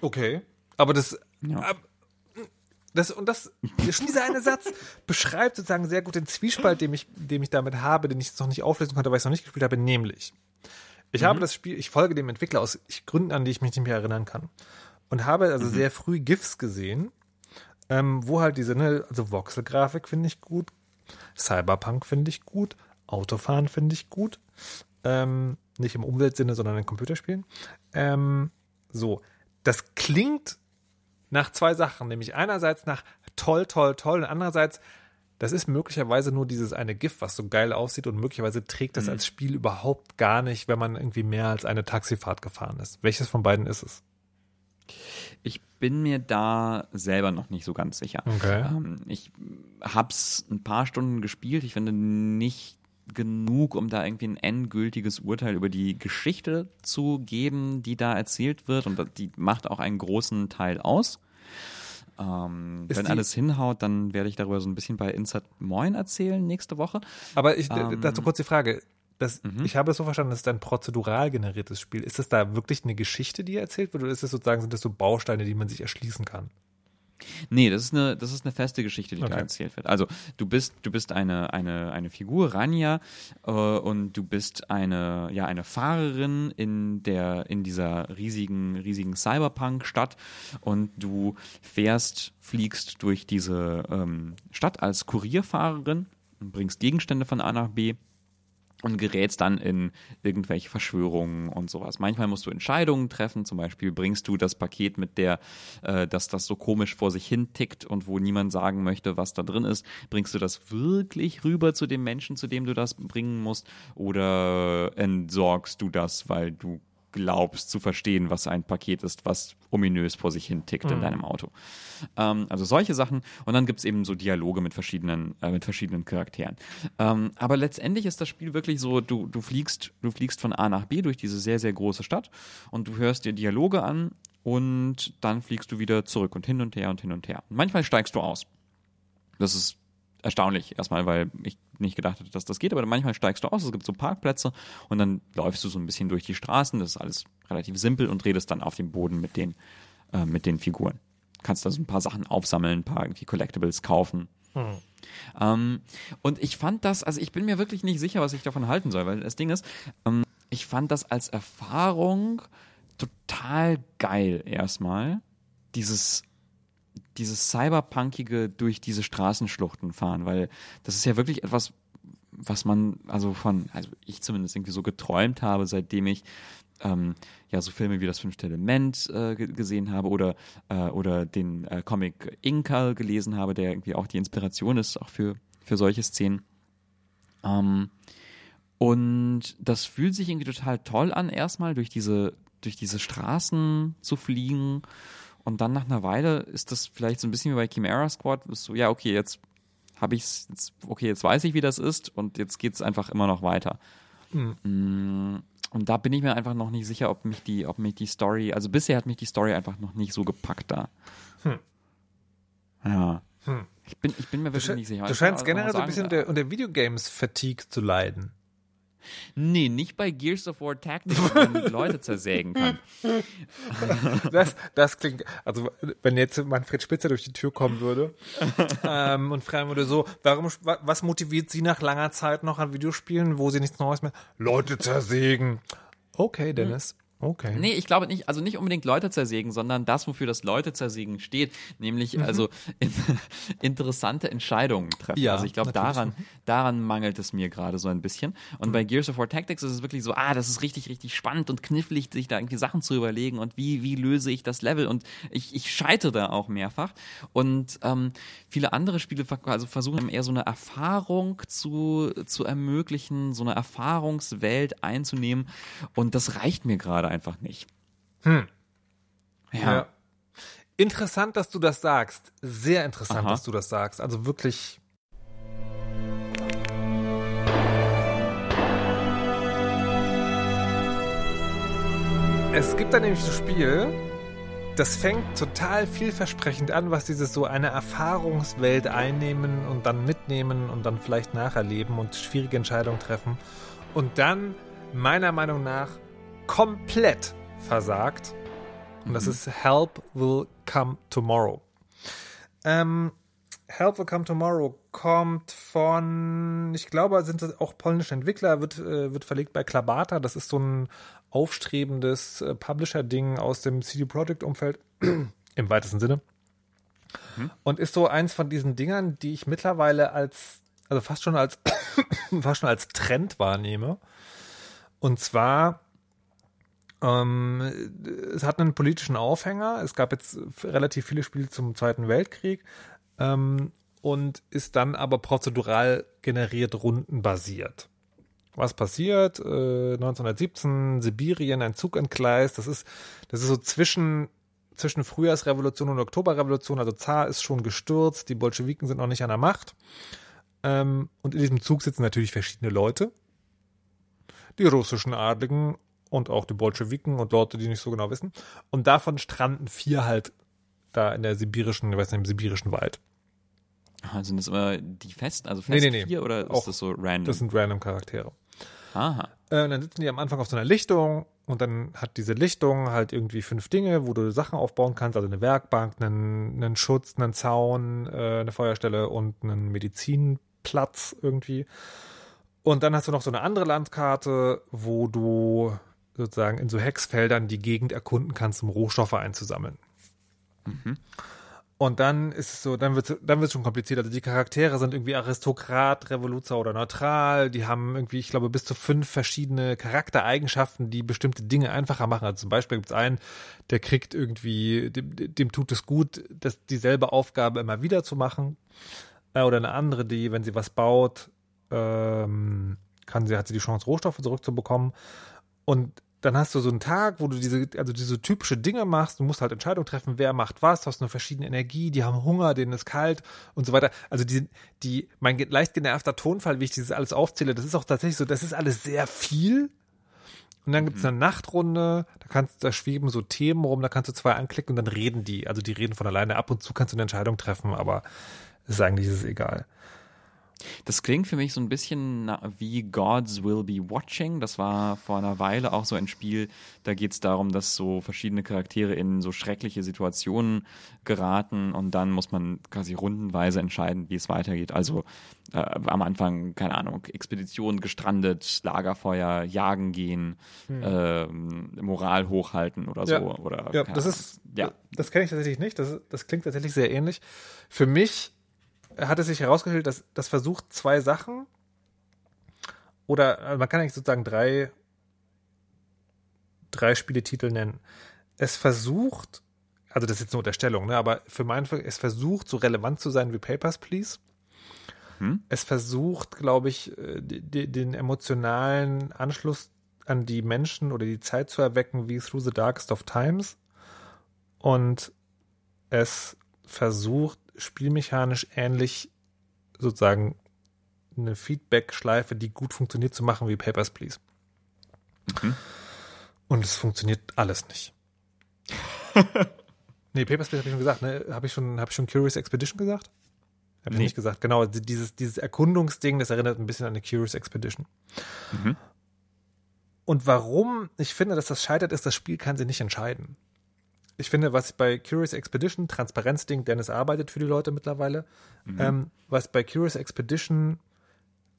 Okay. Aber das, Ja. ab- das und das, schon dieser eine Satz (laughs) beschreibt sozusagen sehr gut den Zwiespalt, den ich, den ich damit habe, den ich jetzt noch nicht auflösen konnte, weil ich es noch nicht gespielt habe, nämlich. Ich habe das Spiel, ich folge dem Entwickler aus Gründen, an die ich mich nicht mehr erinnern kann. Und habe also sehr früh GIFs gesehen, ähm, wo halt diese, ne, also Voxel-Grafik finde ich gut, Cyberpunk finde ich gut, Autofahren finde ich gut. Ähm, nicht im Umweltsinne, sondern in Computerspielen. Ähm, so, das klingt nach zwei Sachen, nämlich einerseits nach toll, toll, toll und andererseits, das ist möglicherweise nur dieses eine GIF, was so geil aussieht und möglicherweise trägt das als Spiel überhaupt gar nicht, wenn man irgendwie mehr als eine Taxifahrt gefahren ist. Welches von beiden ist es? Ich bin mir da selber noch nicht so ganz sicher. Okay. Ähm, ich hab's ein paar Stunden gespielt. Ich finde nicht, genug, um da irgendwie ein endgültiges Urteil über die Geschichte zu geben, die da erzählt wird. Und die macht auch einen großen Teil aus. Ähm, wenn alles hinhaut, dann werde ich darüber so ein bisschen bei Insert Moin erzählen nächste Woche. Aber ich, Ähm, dazu kurz die Frage. Das, mhm. Ich habe es so verstanden, das ist ein prozedural generiertes Spiel. Ist das da wirklich eine Geschichte, die erzählt wird, oder ist es sozusagen, sind das so Bausteine, die man sich erschließen kann? Nee, das ist eine, das ist eine feste Geschichte, die da Okay. erzählt wird. Also du bist, du bist eine, eine, eine Figur, Rania, äh, und du bist eine, ja, eine Fahrerin in der, in dieser riesigen, riesigen Cyberpunk-Stadt und du fährst, fliegst durch diese ähm, Stadt als Kurierfahrerin und bringst Gegenstände von A nach B und gerätst dann in irgendwelche Verschwörungen und sowas. Manchmal musst du Entscheidungen treffen, zum Beispiel bringst du das Paket mit der, äh, dass das so komisch vor sich hin tickt und wo niemand sagen möchte, was da drin ist, bringst du das wirklich rüber zu dem Menschen, zu dem du das bringen musst, oder entsorgst du das, weil du glaubst zu verstehen, was ein Paket ist, was ominös vor sich hin tickt in deinem Auto. Ähm, also solche Sachen. Und dann gibt es eben so Dialoge mit verschiedenen, äh, mit verschiedenen Charakteren. Ähm, aber letztendlich ist das Spiel wirklich so, du, du fliegst, du fliegst von A nach B durch diese sehr, sehr große Stadt und du hörst dir Dialoge an und dann fliegst du wieder zurück und hin und her und hin und her. Und manchmal steigst du aus. Das ist erstaunlich erstmal, weil ich nicht gedacht hätte, dass das geht, aber manchmal steigst du aus, es gibt so Parkplätze und dann läufst du so ein bisschen durch die Straßen, das ist alles relativ simpel und redest dann auf dem Boden mit den, äh, mit den Figuren. Kannst da so ein paar Sachen aufsammeln, ein paar irgendwie Collectibles kaufen. Ähm, und ich fand das, also ich bin mir wirklich nicht sicher, was ich davon halten soll, weil das Ding ist, ähm, ich fand das als Erfahrung total geil erstmal. Dieses dieses Cyberpunkige durch diese Straßenschluchten fahren, weil das ist ja wirklich etwas, was man, also von, also ich zumindest irgendwie so geträumt habe, seitdem ich ähm, ja so Filme wie das fünfte Element äh, ge- gesehen habe oder äh, oder den äh, Comic Incal gelesen habe, der irgendwie auch die Inspiration ist auch für für solche Szenen. Ähm, und das fühlt sich irgendwie total toll an, erstmal durch diese, durch diese Straßen zu fliegen. Und dann nach einer Weile ist das vielleicht so ein bisschen wie bei Chimera Squad, bist so, ja, okay, jetzt habe ich's, jetzt, okay, jetzt weiß ich, wie das ist und jetzt geht's einfach immer noch weiter. Mm, Und da bin ich mir einfach noch nicht sicher, ob mich die, ob mich die Story, also bisher hat mich die Story einfach noch nicht so gepackt da. Ja. Ich bin, ich bin mir Du, wirklich nicht sicher. du Ich scheinst auch generell so ein bisschen der, unter Videogames-Fatigue zu leiden. Nee, nicht bei Gears of War Tactics, wo man Leute zersägen kann. (laughs) Das, das klingt, also wenn jetzt Manfred Spitzer durch die Tür kommen würde ähm, und fragen würde so, warum, wa- was motiviert Sie nach langer Zeit noch an Videospielen, wo Sie nichts Neues mehr? Leute zersägen. Okay, Dennis. Okay. Nee, ich glaube nicht, also nicht unbedingt Leute zersägen, sondern das, wofür das Leute zersägen steht, nämlich also in, (laughs) interessante Entscheidungen treffen. Ja, also ich glaube, daran, daran mangelt es mir gerade so ein bisschen. Und bei Gears of War Tactics ist es wirklich so, ah, das ist richtig, richtig spannend und knifflig, sich da irgendwie Sachen zu überlegen und wie, wie löse ich das Level und ich, ich scheitere da auch mehrfach. Und ähm, viele andere Spiele also versuchen eher so eine Erfahrung zu, zu ermöglichen, so eine Erfahrungswelt einzunehmen und das reicht mir gerade einfach nicht. Hm. Ja. Ja. Interessant, dass du das sagst. Sehr interessant, Aha. dass du das sagst. Also wirklich. Es gibt da nämlich ein Spiel, das fängt total vielversprechend an, was dieses so eine Erfahrungswelt einnehmen und dann mitnehmen und dann vielleicht nacherleben und schwierige Entscheidungen treffen und dann meiner Meinung nach komplett versagt. Und das ist Help Will Come Tomorrow. Ähm, Help Will Come Tomorrow kommt von, ich glaube, sind das auch polnische Entwickler, wird, äh, wird verlegt bei Klabata. Das ist so ein aufstrebendes äh, Publisher-Ding aus dem CD Projekt-Umfeld (clears throat) im weitesten Sinne. Und ist so eins von diesen Dingern, die ich mittlerweile als, also fast schon als, (clears throat) fast schon als Trend wahrnehme. Und zwar es hat einen politischen Aufhänger. Es gab jetzt relativ viele Spiele zum Zweiten Weltkrieg ähm, und ist dann aber prozedural generiert rundenbasiert. Was passiert? Äh, 1917, Sibirien, ein Zug entgleist. Das ist, das ist so zwischen, zwischen Frühjahrsrevolution und Oktoberrevolution. Also Zar ist schon gestürzt, die Bolschewiken sind noch nicht an der Macht. Ähm, und in diesem Zug sitzen natürlich verschiedene Leute. Die russischen Adligen und auch die Bolschewiken und Leute, die nicht so genau wissen. Und davon stranden vier halt da in der sibirischen, ich weiß nicht, im sibirischen Wald. Also sind das immer die fest, also Nee, fest nee, nee. vier oder Auch- ist das so random? Das sind random Charaktere. Aha. Äh, dann sitzen die am Anfang auf so einer Lichtung und dann hat diese Lichtung halt irgendwie fünf Dinge, wo du Sachen aufbauen kannst, also eine Werkbank, einen, einen Schutz, einen Zaun, äh, eine Feuerstelle und einen Medizinplatz irgendwie. Und dann hast du noch so eine andere Landkarte, wo du sozusagen in so Hexfeldern die Gegend erkunden kannst, um Rohstoffe einzusammeln. Und dann ist es so, dann wird dann wird schon kompliziert. Also die Charaktere sind irgendwie Aristokrat, Revoluzer oder neutral. Die haben irgendwie, ich glaube, bis zu fünf verschiedene Charaktereigenschaften, die bestimmte Dinge einfacher machen. Also zum Beispiel gibt es einen, der kriegt irgendwie, dem, dem tut es gut, das, dieselbe Aufgabe immer wieder zu machen. Äh, oder eine andere, die, wenn sie was baut, ähm, kann sie, hat sie die Chance, Rohstoffe zurückzubekommen. Und dann hast du so einen Tag, wo du diese, also diese typische Dinge machst, du musst halt Entscheidungen treffen, wer macht was, du hast eine verschiedene Energie, die haben Hunger, denen ist kalt und so weiter. Also die, die, mein leicht genervter Tonfall, wie ich dieses alles aufzähle, das ist auch tatsächlich so, das ist alles sehr viel. Und dann gibt es eine Nachtrunde, da kannst, da schweben so Themen rum, da kannst du zwei anklicken und dann reden die. Also die reden von alleine. Ab und zu kannst du eine Entscheidung treffen, aber es ist eigentlich ist es egal. Das klingt für mich so ein bisschen wie Gods Will Be Watching. Das war vor einer Weile auch so ein Spiel. Da geht es darum, dass so verschiedene Charaktere in so schreckliche Situationen geraten und dann muss man quasi rundenweise entscheiden, wie es weitergeht. Also äh, am Anfang, keine Ahnung, Expedition gestrandet, Lagerfeuer, jagen gehen, ähm, Moral hochhalten oder so. Ja. Oder, Ja, das Ahnung. ist, ja. das kenne ich tatsächlich nicht. Das, das klingt tatsächlich sehr ähnlich. Für mich hat es sich herausgestellt, dass das versucht zwei Sachen oder äh, man kann eigentlich sozusagen drei, drei Spieletitel nennen. Es versucht, also das ist jetzt eine Unterstellung, ne, aber für meinen Fall, es versucht so relevant zu sein wie Papers, Please. Es versucht, glaube ich, äh, den emotionalen Anschluss an die Menschen oder die Zeit zu erwecken wie Through the Darkest of Times. Und es versucht, spielmechanisch ähnlich sozusagen eine Feedback-Schleife, die gut funktioniert, zu machen wie Papers, Please. Und es funktioniert alles nicht. (laughs) nee, Papers, Please habe ich schon gesagt, ne? Habe ich, schon- hab ich schon Curious Expedition gesagt? Habe ich Nee. nicht gesagt. Genau, dieses, dieses Erkundungsding, das erinnert ein bisschen an eine Curious Expedition. Und warum ich finde, dass das scheitert, ist, das Spiel kann sie nicht entscheiden. Ich finde, was bei Curious Expedition, Transparenzding, Dennis arbeitet für die Leute mittlerweile, ähm, was bei Curious Expedition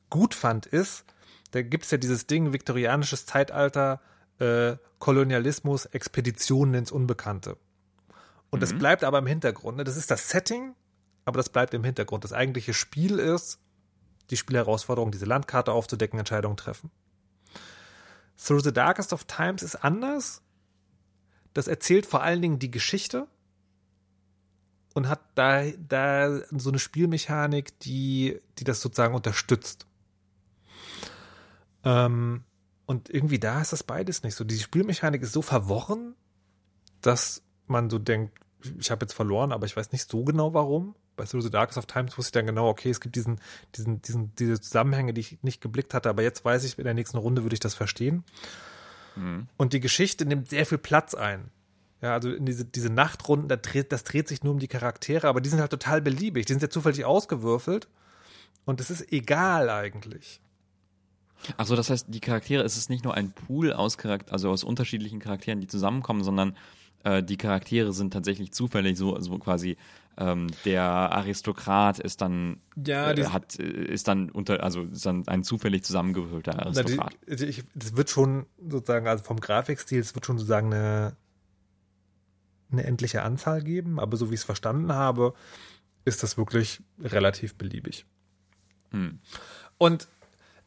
gut fand, ist, da gibt es ja dieses Ding, viktorianisches Zeitalter, äh, Kolonialismus, Expeditionen ins Unbekannte. Und das bleibt aber im Hintergrund. ne? Das ist das Setting, aber das bleibt im Hintergrund. Das eigentliche Spiel ist, die Spielherausforderung, diese Landkarte aufzudecken, Entscheidungen treffen. Through the Darkest of Times ist anders. Das erzählt vor allen Dingen die Geschichte und hat da, da so eine Spielmechanik, die, die das sozusagen unterstützt. Ähm, und irgendwie da ist das beides nicht so. Die Spielmechanik ist so verworren, dass man so denkt, ich habe jetzt verloren, aber ich weiß nicht so genau warum. Bei Through the Darkest of Times wusste ich dann genau, okay, es gibt diesen, diesen, diesen, diese Zusammenhänge, die ich nicht geblickt hatte, aber jetzt weiß ich, in der nächsten Runde würde ich das verstehen. Und die Geschichte nimmt sehr viel Platz ein. Ja, also in diese, diese Nachtrunden, da dreht, das dreht sich nur um die Charaktere, aber die sind halt total beliebig. Die sind ja zufällig ausgewürfelt. Und es ist egal eigentlich. Also das heißt, die Charaktere, es ist nicht nur ein Pool aus Charakter, also aus unterschiedlichen Charakteren, die zusammenkommen, sondern äh, die Charaktere sind tatsächlich zufällig so, so quasi ähm, der Aristokrat ist dann Ja, äh, die- hat äh, ist dann unter also ist dann ein zufällig zusammengewürfelter Na, die, Aristokrat. also das wird schon sozusagen, also vom Grafikstil, es wird schon sozusagen eine, eine endliche Anzahl geben, aber so wie ich es verstanden habe, ist das wirklich relativ beliebig. Und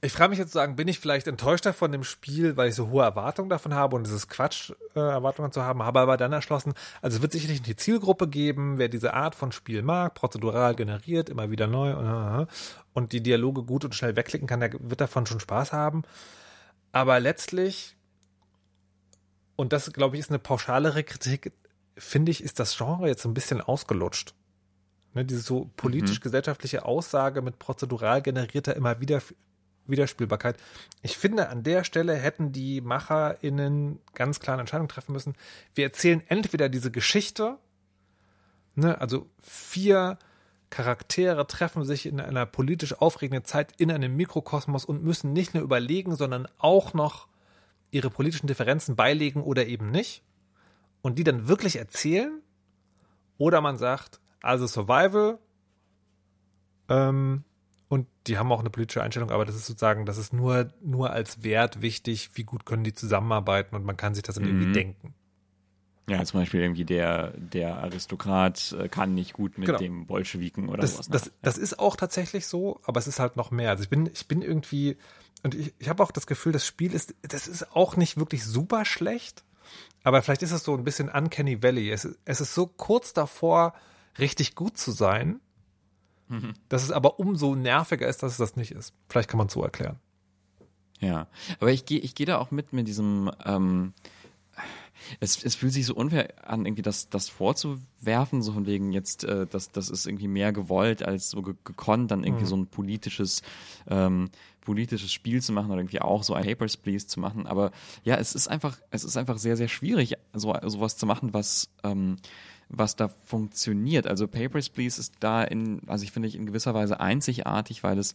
ich frage mich jetzt zu sagen, bin ich vielleicht enttäuschter von dem Spiel, weil ich so hohe Erwartungen davon habe und es ist Quatsch, äh, Erwartungen zu haben, habe aber dann erschlossen, also es wird sicherlich eine Zielgruppe geben, wer diese Art von Spiel mag, prozedural generiert, immer wieder neu äh, und die Dialoge gut und schnell wegklicken kann, der wird davon schon Spaß haben. Aber letztlich, und das glaube ich ist eine pauschalere Kritik, finde ich, ist das Genre jetzt ein bisschen ausgelutscht. Ne, diese so politisch-gesellschaftliche Aussage mit prozedural generierter immer wieder Widerspielbarkeit. Ich finde, an der Stelle hätten die MacherInnen ganz klar eine Entscheidung treffen müssen. Wir erzählen entweder diese Geschichte, ne, also vier Charaktere treffen sich in einer politisch aufregenden Zeit in einem Mikrokosmos und müssen nicht nur überlegen, sondern auch noch ihre politischen Differenzen beilegen oder eben nicht. Und die dann wirklich erzählen. Oder man sagt, also Survival, ähm, und die haben auch eine politische Einstellung, aber das ist sozusagen, das ist nur, nur als Wert wichtig, wie gut können die zusammenarbeiten und man kann sich das dann irgendwie denken. Ja, zum Beispiel irgendwie der, der Aristokrat äh, kann nicht gut mit Genau. dem Bolschewiken oder Das, sowas. ne? das, das ist auch tatsächlich so, aber es ist halt noch mehr. Also ich bin, ich bin irgendwie, und ich, ich habe auch das Gefühl, das Spiel ist, das ist auch nicht wirklich super schlecht, aber vielleicht ist es so ein bisschen Uncanny Valley. Es, es ist so kurz davor, richtig gut zu sein, dass es aber umso nerviger ist, dass es das nicht ist. Vielleicht kann man es so erklären. Ja, aber ich gehe ich geh da auch mit mit diesem, ähm, es, es fühlt sich so unfair an, irgendwie das, das vorzuwerfen, so von wegen jetzt, äh, das, das ist irgendwie mehr gewollt als so ge gekonnt, dann irgendwie so ein politisches, ähm, politisches Spiel zu machen oder irgendwie auch so ein Papers, Please zu machen. Aber ja, es ist einfach, es ist einfach sehr, sehr schwierig, so sowas zu machen, was, ähm, was da funktioniert. Also Papers, Please ist da in, also ich finde ich in gewisser Weise einzigartig, weil es,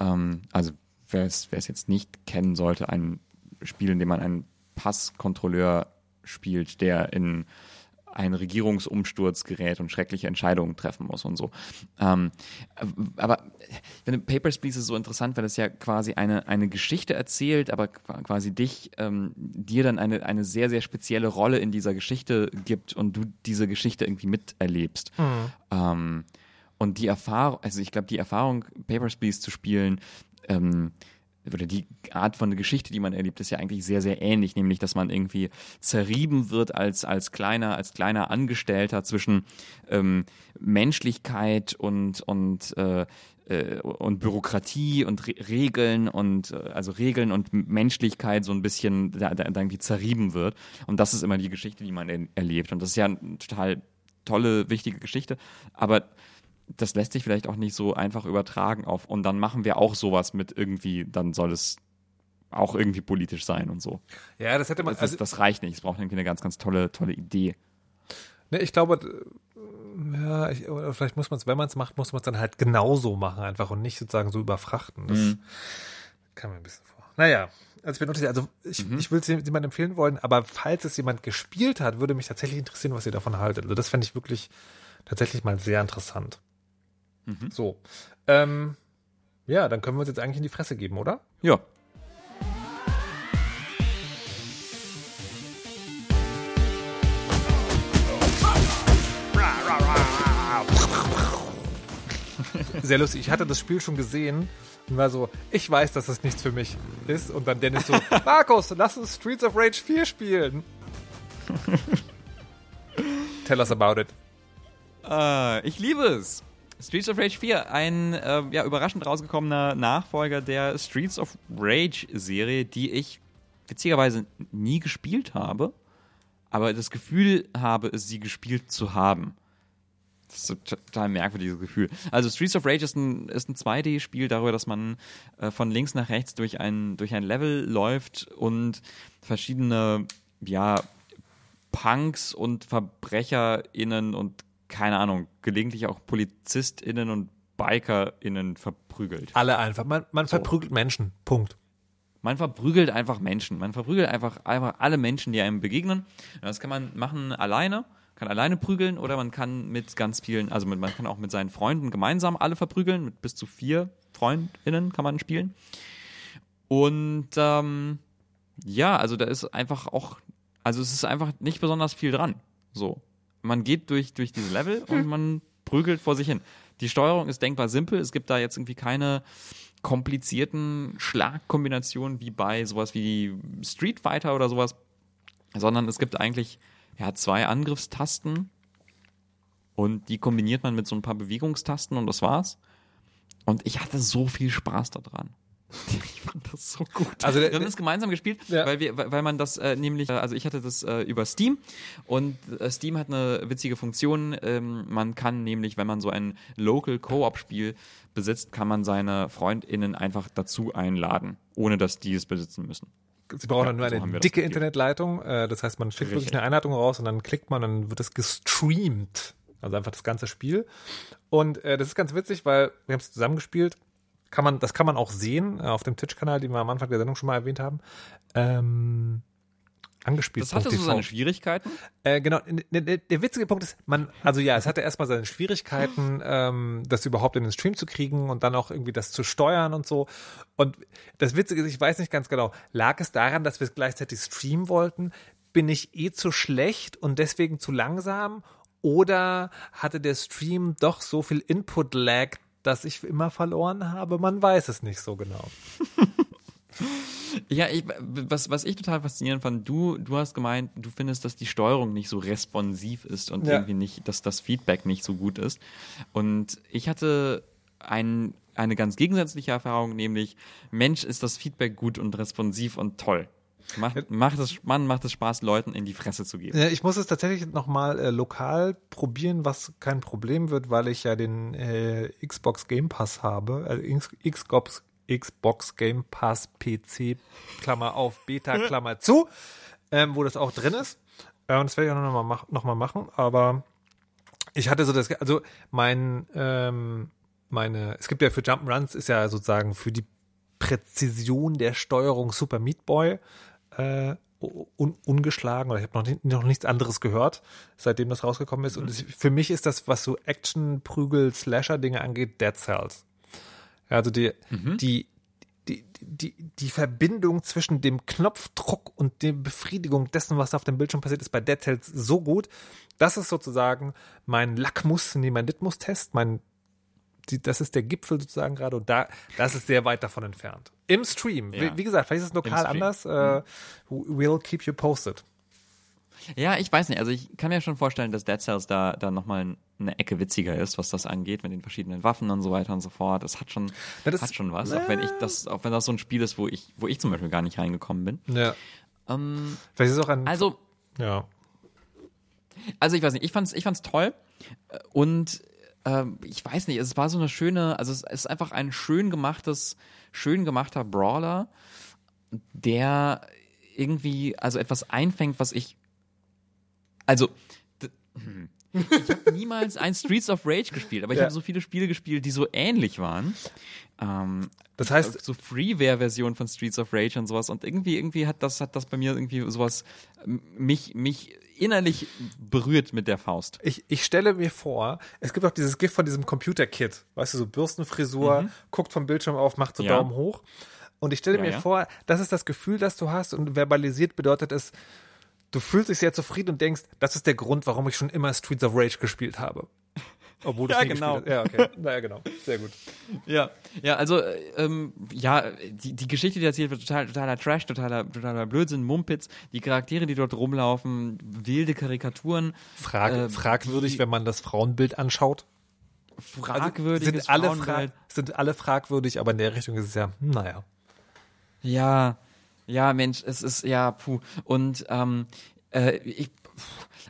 ähm, also wer es, wer es jetzt nicht kennen sollte, ein Spiel, in dem man einen Passkontrolleur spielt, der in einen Regierungsumsturz gerät und schreckliche Entscheidungen treffen muss und so. Ähm, aber finde, Papers, Please ist so interessant, weil es ja quasi eine, eine Geschichte erzählt, aber qu- quasi dich, ähm, dir dann eine, eine sehr, sehr spezielle Rolle in dieser Geschichte gibt und du diese Geschichte irgendwie miterlebst. Ähm, und die Erfahrung, also ich glaube, die Erfahrung, Papers, Please zu spielen, ähm, oder die Art von Geschichte, die man erlebt, ist ja eigentlich sehr, sehr ähnlich, nämlich, dass man irgendwie zerrieben wird als, als kleiner, als kleiner Angestellter zwischen ähm, Menschlichkeit und, und, äh, äh, und Bürokratie und Re Regeln und äh, also Regeln und Menschlichkeit so ein bisschen da, da, irgendwie zerrieben wird. Und das ist immer die Geschichte, die man er erlebt. Und das ist ja eine total tolle, wichtige Geschichte. Aber das lässt sich vielleicht auch nicht so einfach übertragen auf und dann machen wir auch sowas mit irgendwie, dann soll es auch irgendwie politisch sein und so. Ja, das hätte man, Das, also, das reicht nicht. Es braucht irgendwie eine ganz, ganz tolle, tolle Idee. ne, ich glaube, ja, ich, vielleicht muss man es, wenn man es macht, muss man es dann halt genauso machen einfach und nicht sozusagen so überfrachten. Das kam mir ein bisschen vor. Naja, also ich bin unsicher. Also ich, ich will es jemandem empfehlen wollen, aber falls es jemand gespielt hat, würde mich tatsächlich interessieren, was ihr davon haltet. Also das fände ich wirklich tatsächlich mal sehr interessant. So. Ähm, ja, dann können wir uns jetzt eigentlich in die Fresse geben, oder? Ja. Sehr lustig. Ich hatte das Spiel schon gesehen und war so, ich weiß, dass das nichts für mich ist. Und dann Dennis so, (laughs) Markus, lass uns Streets of Rage 4 spielen. (laughs) Tell us about it. Äh, ich liebe es. Streets of Rage 4, ein äh, ja, überraschend rausgekommener Nachfolger der Streets of Rage Serie, die ich witzigerweise nie gespielt habe, aber das Gefühl habe, sie gespielt zu haben. Das ist so total merkwürdiges Gefühl. Also Streets of Rage ist ein, ist ein 2D-Spiel darüber, dass man äh, von links nach rechts durch ein, durch ein Level läuft und verschiedene, ja, Punks und VerbrecherInnen und keine Ahnung, gelegentlich auch PolizistInnen und BikerInnen verprügelt. Alle einfach. Man, man verprügelt Menschen. Punkt. Man verprügelt einfach Menschen. Man verprügelt einfach, einfach alle Menschen, die einem begegnen. Das kann man machen alleine, kann alleine prügeln oder man kann mit ganz vielen, also mit, man kann auch mit seinen Freunden gemeinsam alle verprügeln. Mit bis zu vier FreundInnen kann man spielen. Und ähm, ja, also da ist einfach auch, also es ist einfach nicht besonders viel dran. So. Man geht durch, durch diese Level (laughs) und man prügelt vor sich hin. Die Steuerung ist denkbar simpel. Es gibt da jetzt irgendwie keine komplizierten Schlagkombinationen wie bei sowas wie Street Fighter oder sowas, sondern es gibt eigentlich ja, zwei Angriffstasten und die kombiniert man mit so ein paar Bewegungstasten und das war's. Und ich hatte so viel Spaß daran. (laughs) Ich fand das so gut. Also der- wir haben das gemeinsam gespielt, Ja. weil wir, weil man das äh, nämlich, äh, also ich hatte das äh, über Steam und äh, Steam hat eine witzige Funktion. Ähm, man kann nämlich, wenn man so ein Local Co-op-Spiel besitzt, kann man seine FreundInnen einfach dazu einladen, ohne dass die es besitzen müssen. Sie brauchen Ja, dann nur so eine dicke. Internetleitung. Äh, das heißt, man schickt wirklich eine Einladung raus und dann klickt man, dann wird es gestreamt. Also einfach das ganze Spiel. Und äh, das ist ganz witzig, weil wir haben es zusammengespielt. Kann man, das kann man auch sehen äh, auf dem Twitch-Kanal, den wir am Anfang der Sendung schon mal erwähnt haben. Ähm, angespielt. Das hatte so seine Schwierigkeiten. Äh, genau, n- der witzige Punkt ist, man, also ja, es hatte erstmal seine Schwierigkeiten, ähm, das überhaupt in den Stream zu kriegen und dann auch irgendwie das zu steuern und so. Und das Witzige ist, ich weiß nicht ganz genau, lag es daran, dass wir es gleichzeitig streamen wollten? Bin ich eh zu schlecht und deswegen zu langsam? Oder hatte der Stream doch so viel Input-Lag, dass ich immer verloren habe? Man weiß es nicht so genau. (laughs) Ja, ich, was, was ich total faszinierend fand, du, du hast gemeint, du findest, dass die Steuerung nicht so responsiv ist und Ja. irgendwie nicht, dass das Feedback nicht so gut ist. Und ich hatte ein, eine ganz gegensätzliche Erfahrung, nämlich, Mensch, ist das Feedback gut und responsiv und toll. Macht, macht es, Mann, macht es Spaß, Leuten in die Fresse zu geben. Ich muss es tatsächlich nochmal äh, lokal probieren, was kein Problem wird, weil ich ja den äh, Xbox Game Pass habe. Also Xbox, Xbox Game Pass PC, Klammer auf, Beta, (laughs) Klammer zu, ähm, wo das auch drin ist. Äh, und das werde ich auch nochmal mach, noch mal machen. Aber ich hatte so das, also mein, ähm, meine, es gibt ja für Jump'n'Runs ist ja sozusagen für die Präzision der Steuerung Super Meat Boy äh, un, ungeschlagen oder ich habe noch, nicht- noch nichts anderes gehört, seitdem das rausgekommen ist. Und es, für mich ist das, was so Action, Prügel, Slasher-Dinge angeht, Dead Cells. Also die, die, die, die, die Verbindung zwischen dem Knopfdruck und der Befriedigung dessen, was auf dem Bildschirm passiert, ist bei Dead Cells so gut. Das ist sozusagen mein Lackmus, nee, mein Litmus-Test, mein die, das ist der Gipfel sozusagen gerade und da, das ist sehr weit davon entfernt. Im Stream. Ja. Wie, wie gesagt, vielleicht ist es lokal anders. Äh, we'll keep you posted. Ja, ich weiß nicht. Also ich kann mir schon vorstellen, dass Dead Cells da, da nochmal eine Ecke witziger ist, was das angeht, mit den verschiedenen Waffen und so weiter und so fort. Das hat schon, das- hat schon was. Auch wenn ich das, auch wenn das so ein Spiel ist, wo ich, wo ich zum Beispiel gar nicht reingekommen bin. Ja. Ähm, Vielleicht ist es auch ein. also, ja. also ich weiß nicht, ich fand's, ich fand's toll. Äh, Und ähm, ich weiß nicht, es war so eine schöne, also es ist einfach ein schön gemachtes, schön gemachter Brawler, der irgendwie, also etwas einfängt, was ich, also, hm. ich habe niemals ein Streets of Rage gespielt, aber ich Ja. habe so viele Spiele gespielt, die so ähnlich waren. Ähm, Das heißt, so Freeware-Version von Streets of Rage und sowas. Und irgendwie, irgendwie hat das, hat das bei mir irgendwie sowas mich, mich innerlich berührt mit der Faust. ich, ich stelle mir vor, es gibt auch dieses Gift von diesem Computer-Kit. Weißt du, so Bürstenfrisur, guckt vom Bildschirm auf, macht so Mhm. Ja. Daumen hoch. Und ich stelle Ja, mir ja. vor, das ist das Gefühl, das du hast und verbalisiert bedeutet es, du fühlst dich sehr zufrieden und denkst, das ist der Grund, warum ich schon immer Streets of Rage gespielt habe. Obwohl Ja, genau. Ja, okay. Naja, genau. Sehr gut. Ja, ja, also äh, ähm, ja, die, die Geschichte, die erzählt wird, total, totaler Trash, totaler, totaler Blödsinn, Mumpitz, die Charaktere, die dort rumlaufen, wilde Karikaturen, Frag, Äh, fragwürdig, die- wenn man das Frauenbild anschaut. Also fragwürdiges sind alle, fra sind alle fragwürdig, aber in der Richtung ist es ja, hm, naja. Ja, ja, Mensch, es ist, ja, puh. Und, ähm, äh, ich,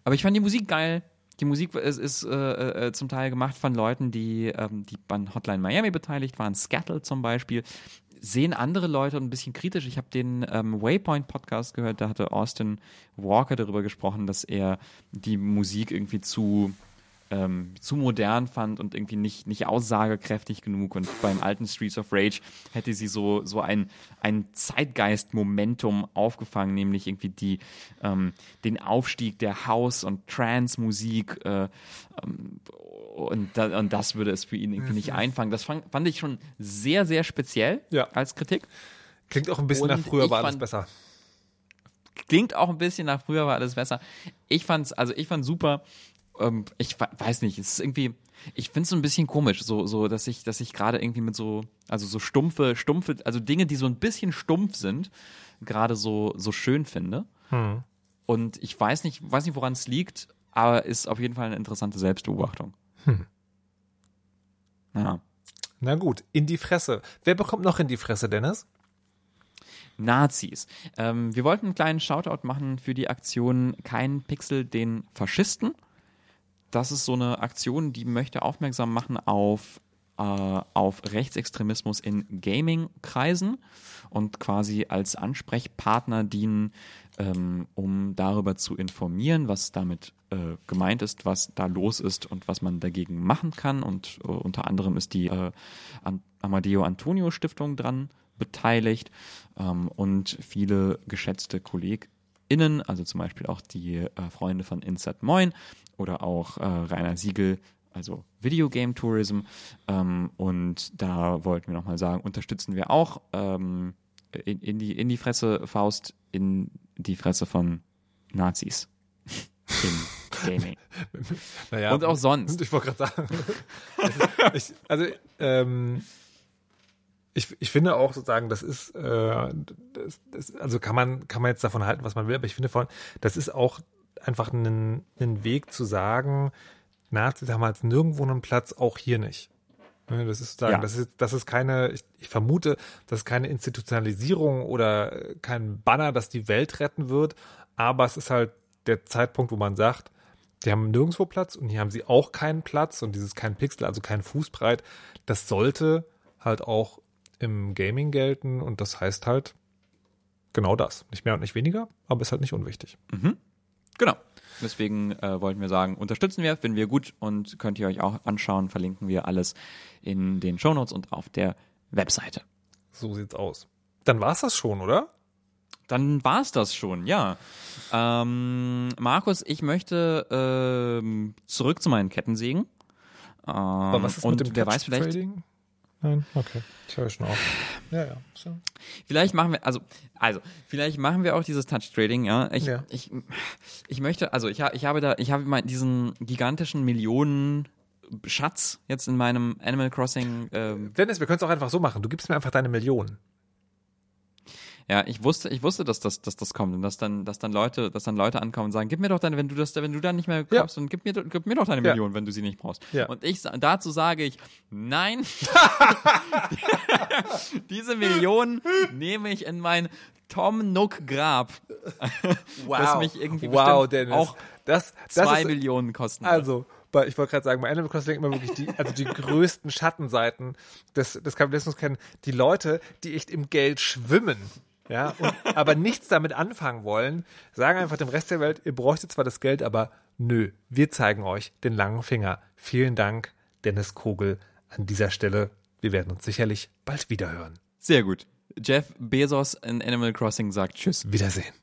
aber ich fand die Musik geil. Die Musik ist, ist äh, äh, zum Teil gemacht von Leuten, die, ähm, die an Hotline Miami beteiligt waren. Scattle zum Beispiel. Sehen andere Leute ein bisschen kritisch. Ich habe den ähm, Waypoint-Podcast gehört, da hatte Austin Walker darüber gesprochen, dass er die Musik irgendwie zu, ähm, zu modern fand und irgendwie nicht, nicht aussagekräftig genug. Und beim alten Streets of Rage hätte sie so, so ein, ein Zeitgeist-Momentum aufgefangen, nämlich irgendwie die, ähm, den Aufstieg der House- und Trance-Musik. Äh, ähm, und, da, und das würde es für ihn irgendwie nicht einfangen. Das fand, fand ich schon sehr, sehr speziell Ja. als Kritik. Klingt auch ein bisschen nach Und früher, ich war alles fand- besser. klingt auch ein bisschen nach früher war alles besser. Ich fand's, also ich fand's super. Ähm, ich we- weiß nicht, es ist irgendwie, ich find's so ein bisschen komisch, so, so, dass ich, dass ich gerade irgendwie mit so, also so stumpfe, stumpfe, also Dinge, die so ein bisschen stumpf sind, gerade so, so schön finde. Hm. Und ich weiß nicht, weiß nicht, woran es liegt, aber ist auf jeden Fall eine interessante Selbstbeobachtung. Hm. Ja. Na gut, in die Fresse. Wer bekommt noch in die Fresse, Dennis? Nazis. Ähm, wir wollten einen kleinen Shoutout machen für die Aktion Kein Pixel den Faschisten. Das ist so eine Aktion, die möchte aufmerksam machen auf, äh, auf Rechtsextremismus in Gaming-Kreisen und quasi als Ansprechpartner dienen, ähm, um darüber zu informieren, was damit äh, gemeint ist, was da los ist und was man dagegen machen kann. Und äh, unter anderem ist die äh, An Amadeo Antonio Stiftung dran beteiligt ähm, und viele geschätzte KollegInnen, also zum Beispiel auch die äh, Freunde von Insert Moin oder auch äh, Rainer Siegel, also Videogame Tourism. Ähm, und da wollten wir nochmal sagen, unterstützen wir auch ähm, in, in, die, in die Fresse Faust, in die Fresse von Nazis. (laughs) Im Gaming. (laughs) Naja, Und auch sonst. (laughs) Ich wollte gerade sagen. ich, also, ähm, ich, ich finde auch sozusagen, das ist, äh, das, das, also kann man, kann man jetzt davon halten, was man will, aber ich finde von, das ist auch einfach ein, ein Weg zu sagen, Nazis haben jetzt nirgendwo einen Platz, auch hier nicht. Ne, Das ist sozusagen, Ja. das ist, das ist keine, ich, ich vermute, das ist keine Institutionalisierung oder kein Banner, das die Welt retten wird, aber es ist halt der Zeitpunkt, wo man sagt, die haben nirgendwo Platz und hier haben sie auch keinen Platz und dieses kein Pixel, also kein Fußbreit, das sollte halt auch im Gaming gelten und das heißt halt genau das. Nicht mehr und nicht weniger, aber ist halt nicht unwichtig. Genau. Deswegen äh, wollten wir sagen, unterstützen wir, finden wir gut und könnt ihr euch auch anschauen, verlinken wir alles in den Shownotes und auf der Webseite. So sieht's aus. Dann war's das schon, oder? Dann war's das schon, ja. Ähm, Markus, ich möchte ähm, zurück zu meinen Kettensägen. Ähm, Aber was ist und mit dem wer weiß vielleicht, Trading? Nein, okay. Ich höre schon auf. Ja, ja. So. Vielleicht machen wir, also, also, vielleicht machen wir auch dieses Touch Trading, ja. Ich, Ja. ich, ich möchte, also ich, ich habe da, ich habe mal diesen gigantischen Millionen Schatz jetzt in meinem Animal Crossing ähm, Dennis, wir können es auch einfach so machen. Du gibst mir einfach deine Millionen. Ja, ich wusste, ich wusste, dass das, dass das kommt und dass dann, dass dann Leute, dass dann Leute ankommen und sagen, gib mir doch deine, wenn du das, wenn du dann nicht mehr Ja. kommst, dann gib mir, gib mir doch deine Ja. Million, wenn du sie nicht brauchst. Ja. Und ich, dazu sage ich, nein, (laughs) (laughs) diese Million nehme ich in mein Tom Nook Grab, das mich irgendwie wow, Dennis. auch das, das zwei ist, Millionen kosten. Also, ich wollte gerade sagen, bei Animal Crossing immer wirklich die, also die größten Schattenseiten des, des Kapitalismus kennen. Die Leute, die echt im Geld schwimmen, ja, und, aber nichts damit anfangen wollen, sagen einfach dem Rest der Welt, ihr bräuchtet zwar das Geld, aber nö, wir zeigen euch den langen Finger. Vielen Dank, Dennis Kogel, an dieser Stelle. Wir werden uns sicherlich bald wiederhören. Sehr gut. Jeff Bezos in Animal Crossing sagt Tschüss. Wiedersehen.